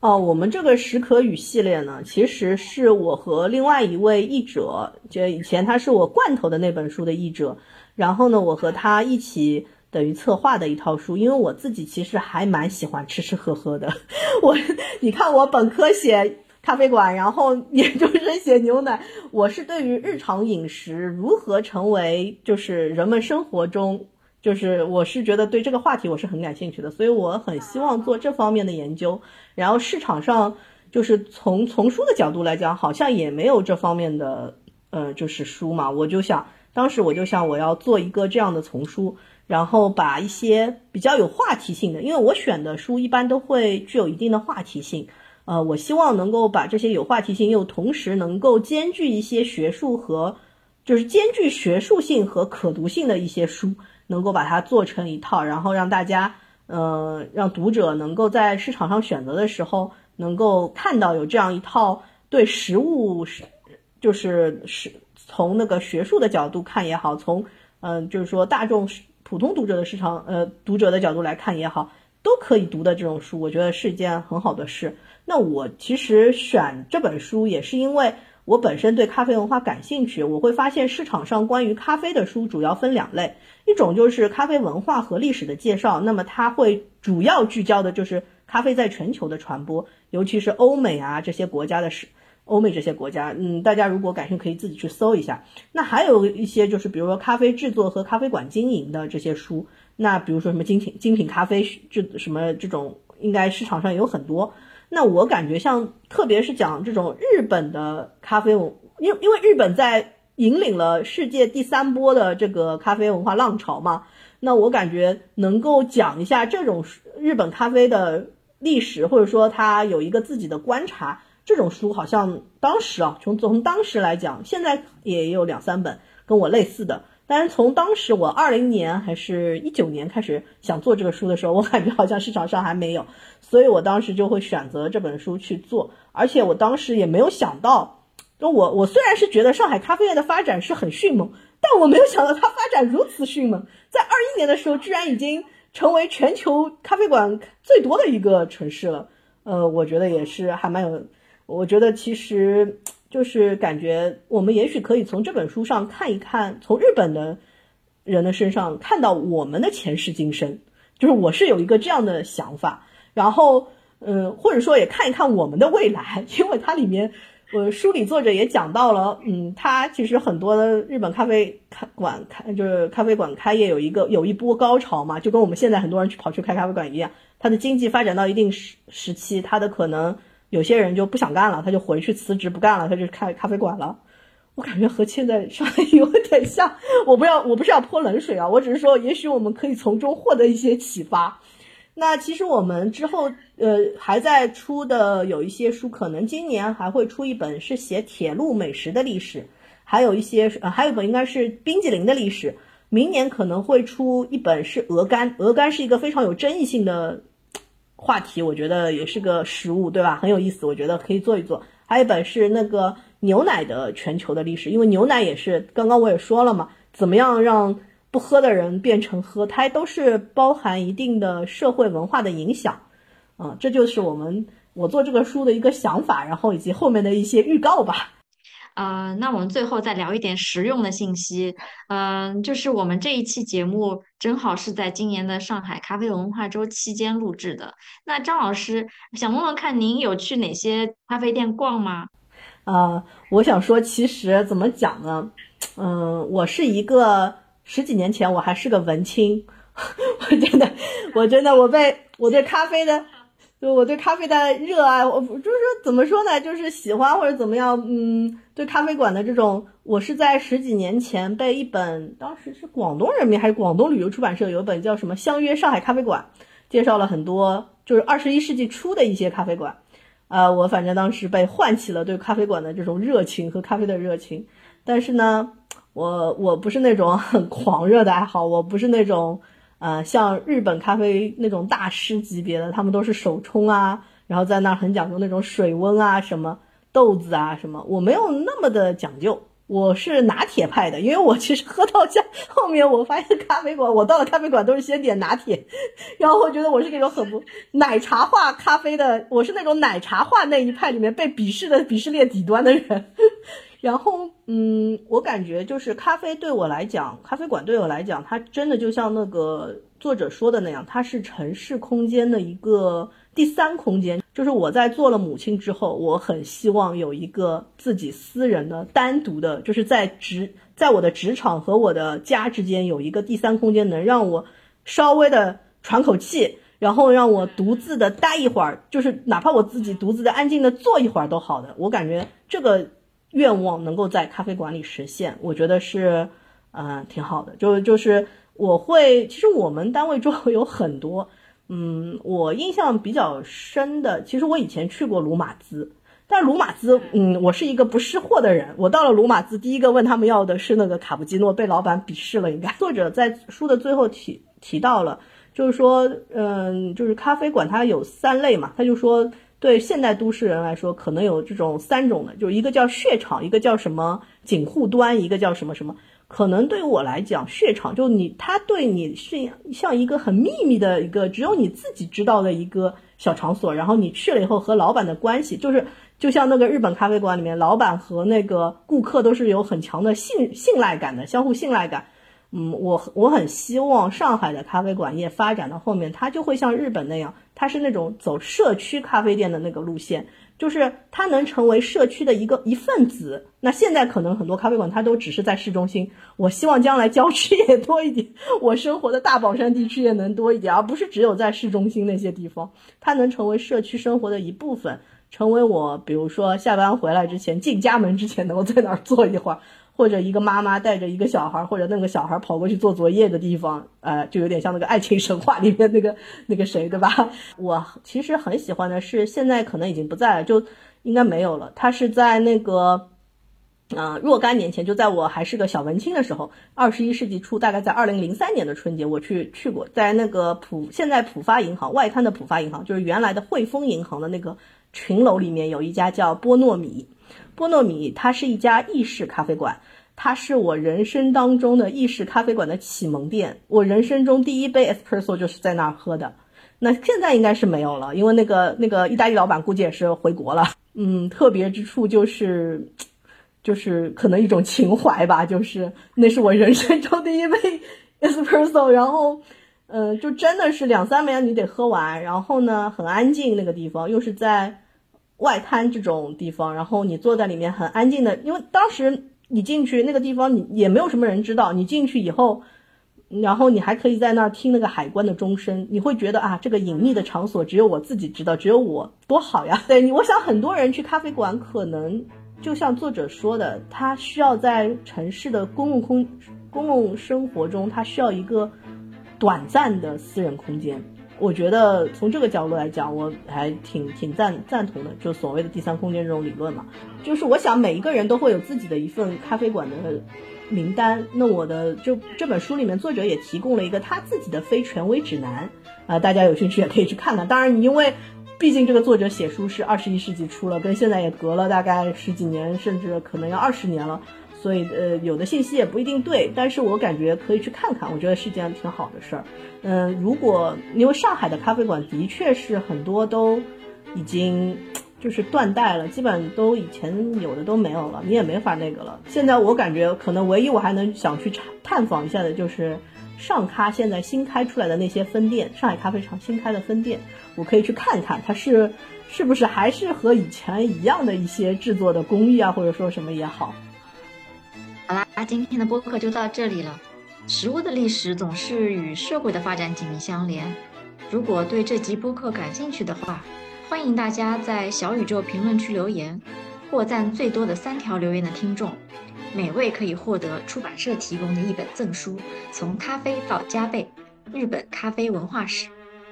哦，我们这个史可语系列呢，其实是我和另外一位译者，就以前他是我罐头的那本书的译者，然后呢，我和他一起等于策划的一套书。因为我自己其实还蛮喜欢吃吃喝喝的，我你看我本科写。咖啡馆，然后研究生写牛奶。我是对于日常饮食如何成为就是人们生活中，就是我是觉得对这个话题我是很感兴趣的，所以我很希望做这方面的研究。然后市场上就是从从书的角度来讲，好像也没有这方面的呃就是书嘛。我就想当时我就想我要做一个这样的丛书，然后把一些比较有话题性的，因为我选的书一般都会具有一定的话题性，呃，我希望能够把这些有话题性又同时能够兼具一些学术和，就是兼具学术性和可读性的一些书，能够把它做成一套，然后让大家，呃，让读者能够在市场上选择的时候，能够看到有这样一套对实物，就是是从那个学术的角度看也好，从嗯，就是说大众。普通读者的市场，呃，读者的角度来看也好，都可以读的这种书，我觉得是一件很好的事。那我其实选这本书也是因为我本身对咖啡文化感兴趣。我会发现市场上关于咖啡的书主要分两类，一种就是咖啡文化和历史的介绍，那么它会主要聚焦的就是咖啡在全球的传播，尤其是欧美啊这些国家的史。欧美这些国家，嗯，大家如果感兴趣，可以自己去搜一下。那还有一些就是，比如说咖啡制作和咖啡馆经营的这些书，那比如说什么精品精品咖啡这什么这种，应该市场上有很多。那我感觉像，特别是讲这种日本的咖啡文，因因为日本在引领了世界第三波的这个咖啡文化浪潮嘛，那我感觉能够讲一下这种日本咖啡的历史，或者说他有一个自己的观察。这种书好像当时啊，从从当时来讲，现在也有两三本跟我类似的。但是从当时我二零年还是一九年开始想做这个书的时候，我感觉好像市场上还没有，所以我当时就会选择这本书去做。而且我当时也没有想到，就我我虽然是觉得上海咖啡业的发展是很迅猛，但我没有想到它发展如此迅猛，在二一年的时候居然已经成为全球咖啡馆最多的一个城市了。呃，我觉得也是还蛮有。我觉得其实就是感觉，我们也许可以从这本书上看一看，从日本的人的身上看到我们的前世今生。就是我是有一个这样的想法，然后嗯，或者说也看一看我们的未来，因为它里面，呃，书里作者也讲到了，嗯，他其实很多的日本咖啡馆开就是咖啡馆开业有一个有一波高潮嘛，就跟我们现在很多人去跑去开咖啡馆一样，它的经济发展到一定时时期，它的可能。有些人就不想干了，他就回去辞职不干了，他就开咖啡馆了。我感觉和现在上海有点像。我不要，我不是要泼冷水啊，我只是说，也许我们可以从中获得一些启发。那其实我们之后呃还在出的有一些书，可能今年还会出一本是写铁路美食的历史，还有一些呃还有一本应该是冰激凌的历史。明年可能会出一本是鹅肝，鹅肝是一个非常有争议性的。话题我觉得也是个食物，对吧？很有意思，我觉得可以做一做。还有一本是那个牛奶的全球的历史，因为牛奶也是刚刚我也说了嘛，怎么样让不喝的人变成喝，它都是包含一定的社会文化的影响。嗯，这就是我们我做这个书的一个想法，然后以及后面的一些预告吧。呃，那我们最后再聊一点实用的信息。嗯，就是我们这一期节目正好是在今年的上海咖啡文化周期间录制的。那张老师想问问看，您有去哪些咖啡店逛吗？呃，我想说，其实怎么讲呢？嗯，我是一个十几年前我还是个文青，我真的，我真的，我被我对咖啡的。就我对咖啡的热爱，我就是说怎么说呢，就是喜欢或者怎么样，嗯，对咖啡馆的这种，我是在十几年前被一本，当时是广东人民还是广东旅游出版社有一本叫什么《相约上海咖啡馆》，介绍了很多就是二十一世纪初的一些咖啡馆，呃，我反正当时被唤起了对咖啡馆的这种热情和咖啡的热情，但是呢，我我不是那种 很狂热的爱好，我不是那种。呃，像日本咖啡那种大师级别的，他们都是手冲啊，然后在那儿很讲究那种水温啊，什么豆子啊，什么，我没有那么的讲究，我是拿铁派的，因为我其实喝到家后面，我发现咖啡馆，我到了咖啡馆都是先点拿铁，然后我觉得我是那种很不奶茶化咖啡的，我是那种奶茶化那一派里面被鄙视的鄙视链底端的人。然后，嗯，我感觉就是咖啡对我来讲，咖啡馆对我来讲，它真的就像那个作者说的那样，它是城市空间的一个第三空间。就是我在做了母亲之后，我很希望有一个自己私人的、单独的，就是在职，在我的职场和我的家之间有一个第三空间，能让我稍微的喘口气，然后让我独自的待一会儿，就是哪怕我自己独自的安静的坐一会儿都好的。我感觉这个。愿望能够在咖啡馆里实现，我觉得是，嗯，挺好的。就就是我会，其实我们单位周围有很多，嗯，我印象比较深的，其实我以前去过鲁马兹，但鲁马兹，嗯，我是一个不识货的人，我到了鲁马兹，第一个问他们要的是那个卡布奇诺，被老板鄙视了，应该。作者在书的最后提提到了，就是说，嗯，就是咖啡馆它有三类嘛，他就说。对现代都市人来说，可能有这种三种的，就是一个叫血场，一个叫什么警护端，一个叫什么什么。可能对于我来讲，血场就你，他对你是像一个很秘密的一个，只有你自己知道的一个小场所。然后你去了以后，和老板的关系，就是就像那个日本咖啡馆里面，老板和那个顾客都是有很强的信信赖感的，相互信赖感。嗯，我我很希望上海的咖啡馆业发展到后面，它就会像日本那样，它是那种走社区咖啡店的那个路线，就是它能成为社区的一个一份子。那现在可能很多咖啡馆它都只是在市中心，我希望将来郊区也多一点，我生活的大宝山地区也能多一点，而不是只有在市中心那些地方，它能成为社区生活的一部分，成为我比如说下班回来之前进家门之前能够在那儿坐一会儿。或者一个妈妈带着一个小孩，或者那个小孩跑过去做作业的地方，呃，就有点像那个爱情神话里面那个那个谁，对吧？我其实很喜欢的是，现在可能已经不在了，就应该没有了。他是在那个，呃，若干年前，就在我还是个小文青的时候，二十一世纪初，大概在二零零三年的春节，我去去过，在那个浦现在浦发银行外滩的浦发银行，就是原来的汇丰银行的那个群楼里面，有一家叫波诺米。波诺米，它是一家意式咖啡馆，它是我人生当中的意式咖啡馆的启蒙店。我人生中第一杯 espresso 就是在那儿喝的。那现在应该是没有了，因为那个那个意大利老板估计也是回国了。嗯，特别之处就是，就是可能一种情怀吧，就是那是我人生中第一杯 espresso，然后，嗯，就真的是两三杯你得喝完，然后呢，很安静那个地方，又是在。外滩这种地方，然后你坐在里面很安静的，因为当时你进去那个地方，你也没有什么人知道。你进去以后，然后你还可以在那儿听那个海关的钟声，你会觉得啊，这个隐秘的场所只有我自己知道，只有我多好呀。对你，我想很多人去咖啡馆，可能就像作者说的，他需要在城市的公共空公共生活中，他需要一个短暂的私人空间。我觉得从这个角度来讲，我还挺挺赞赞同的，就所谓的第三空间这种理论嘛。就是我想每一个人都会有自己的一份咖啡馆的名单。那我的就这本书里面，作者也提供了一个他自己的非权威指南啊，大家有兴趣也可以去看看。当然，你因为毕竟这个作者写书是二十一世纪初了，跟现在也隔了大概十几年，甚至可能要二十年了。所以，呃，有的信息也不一定对，但是我感觉可以去看看，我觉得是件挺好的事儿。嗯，如果因为上海的咖啡馆的确是很多都已经就是断代了，基本都以前有的都没有了，你也没法那个了。现在我感觉可能唯一我还能想去探访一下的就是上咖现在新开出来的那些分店，上海咖啡厂新开的分店，我可以去看看它是是不是还是和以前一样的一些制作的工艺啊，或者说什么也好。好啦，今天的播客就到这里了。食物的历史总是与社会的发展紧密相连。如果对这集播客感兴趣的话，欢迎大家在小宇宙评论区留言，获赞最多的三条留言的听众，每位可以获得出版社提供的一本赠书《从咖啡到加倍：日本咖啡文化史》。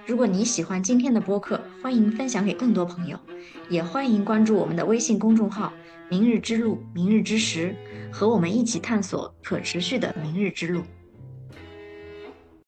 如果你喜欢今天的播客，欢迎分享给更多朋友，也欢迎关注我们的微信公众号。明日之路，明日之时，和我们一起探索可持续的明日之路。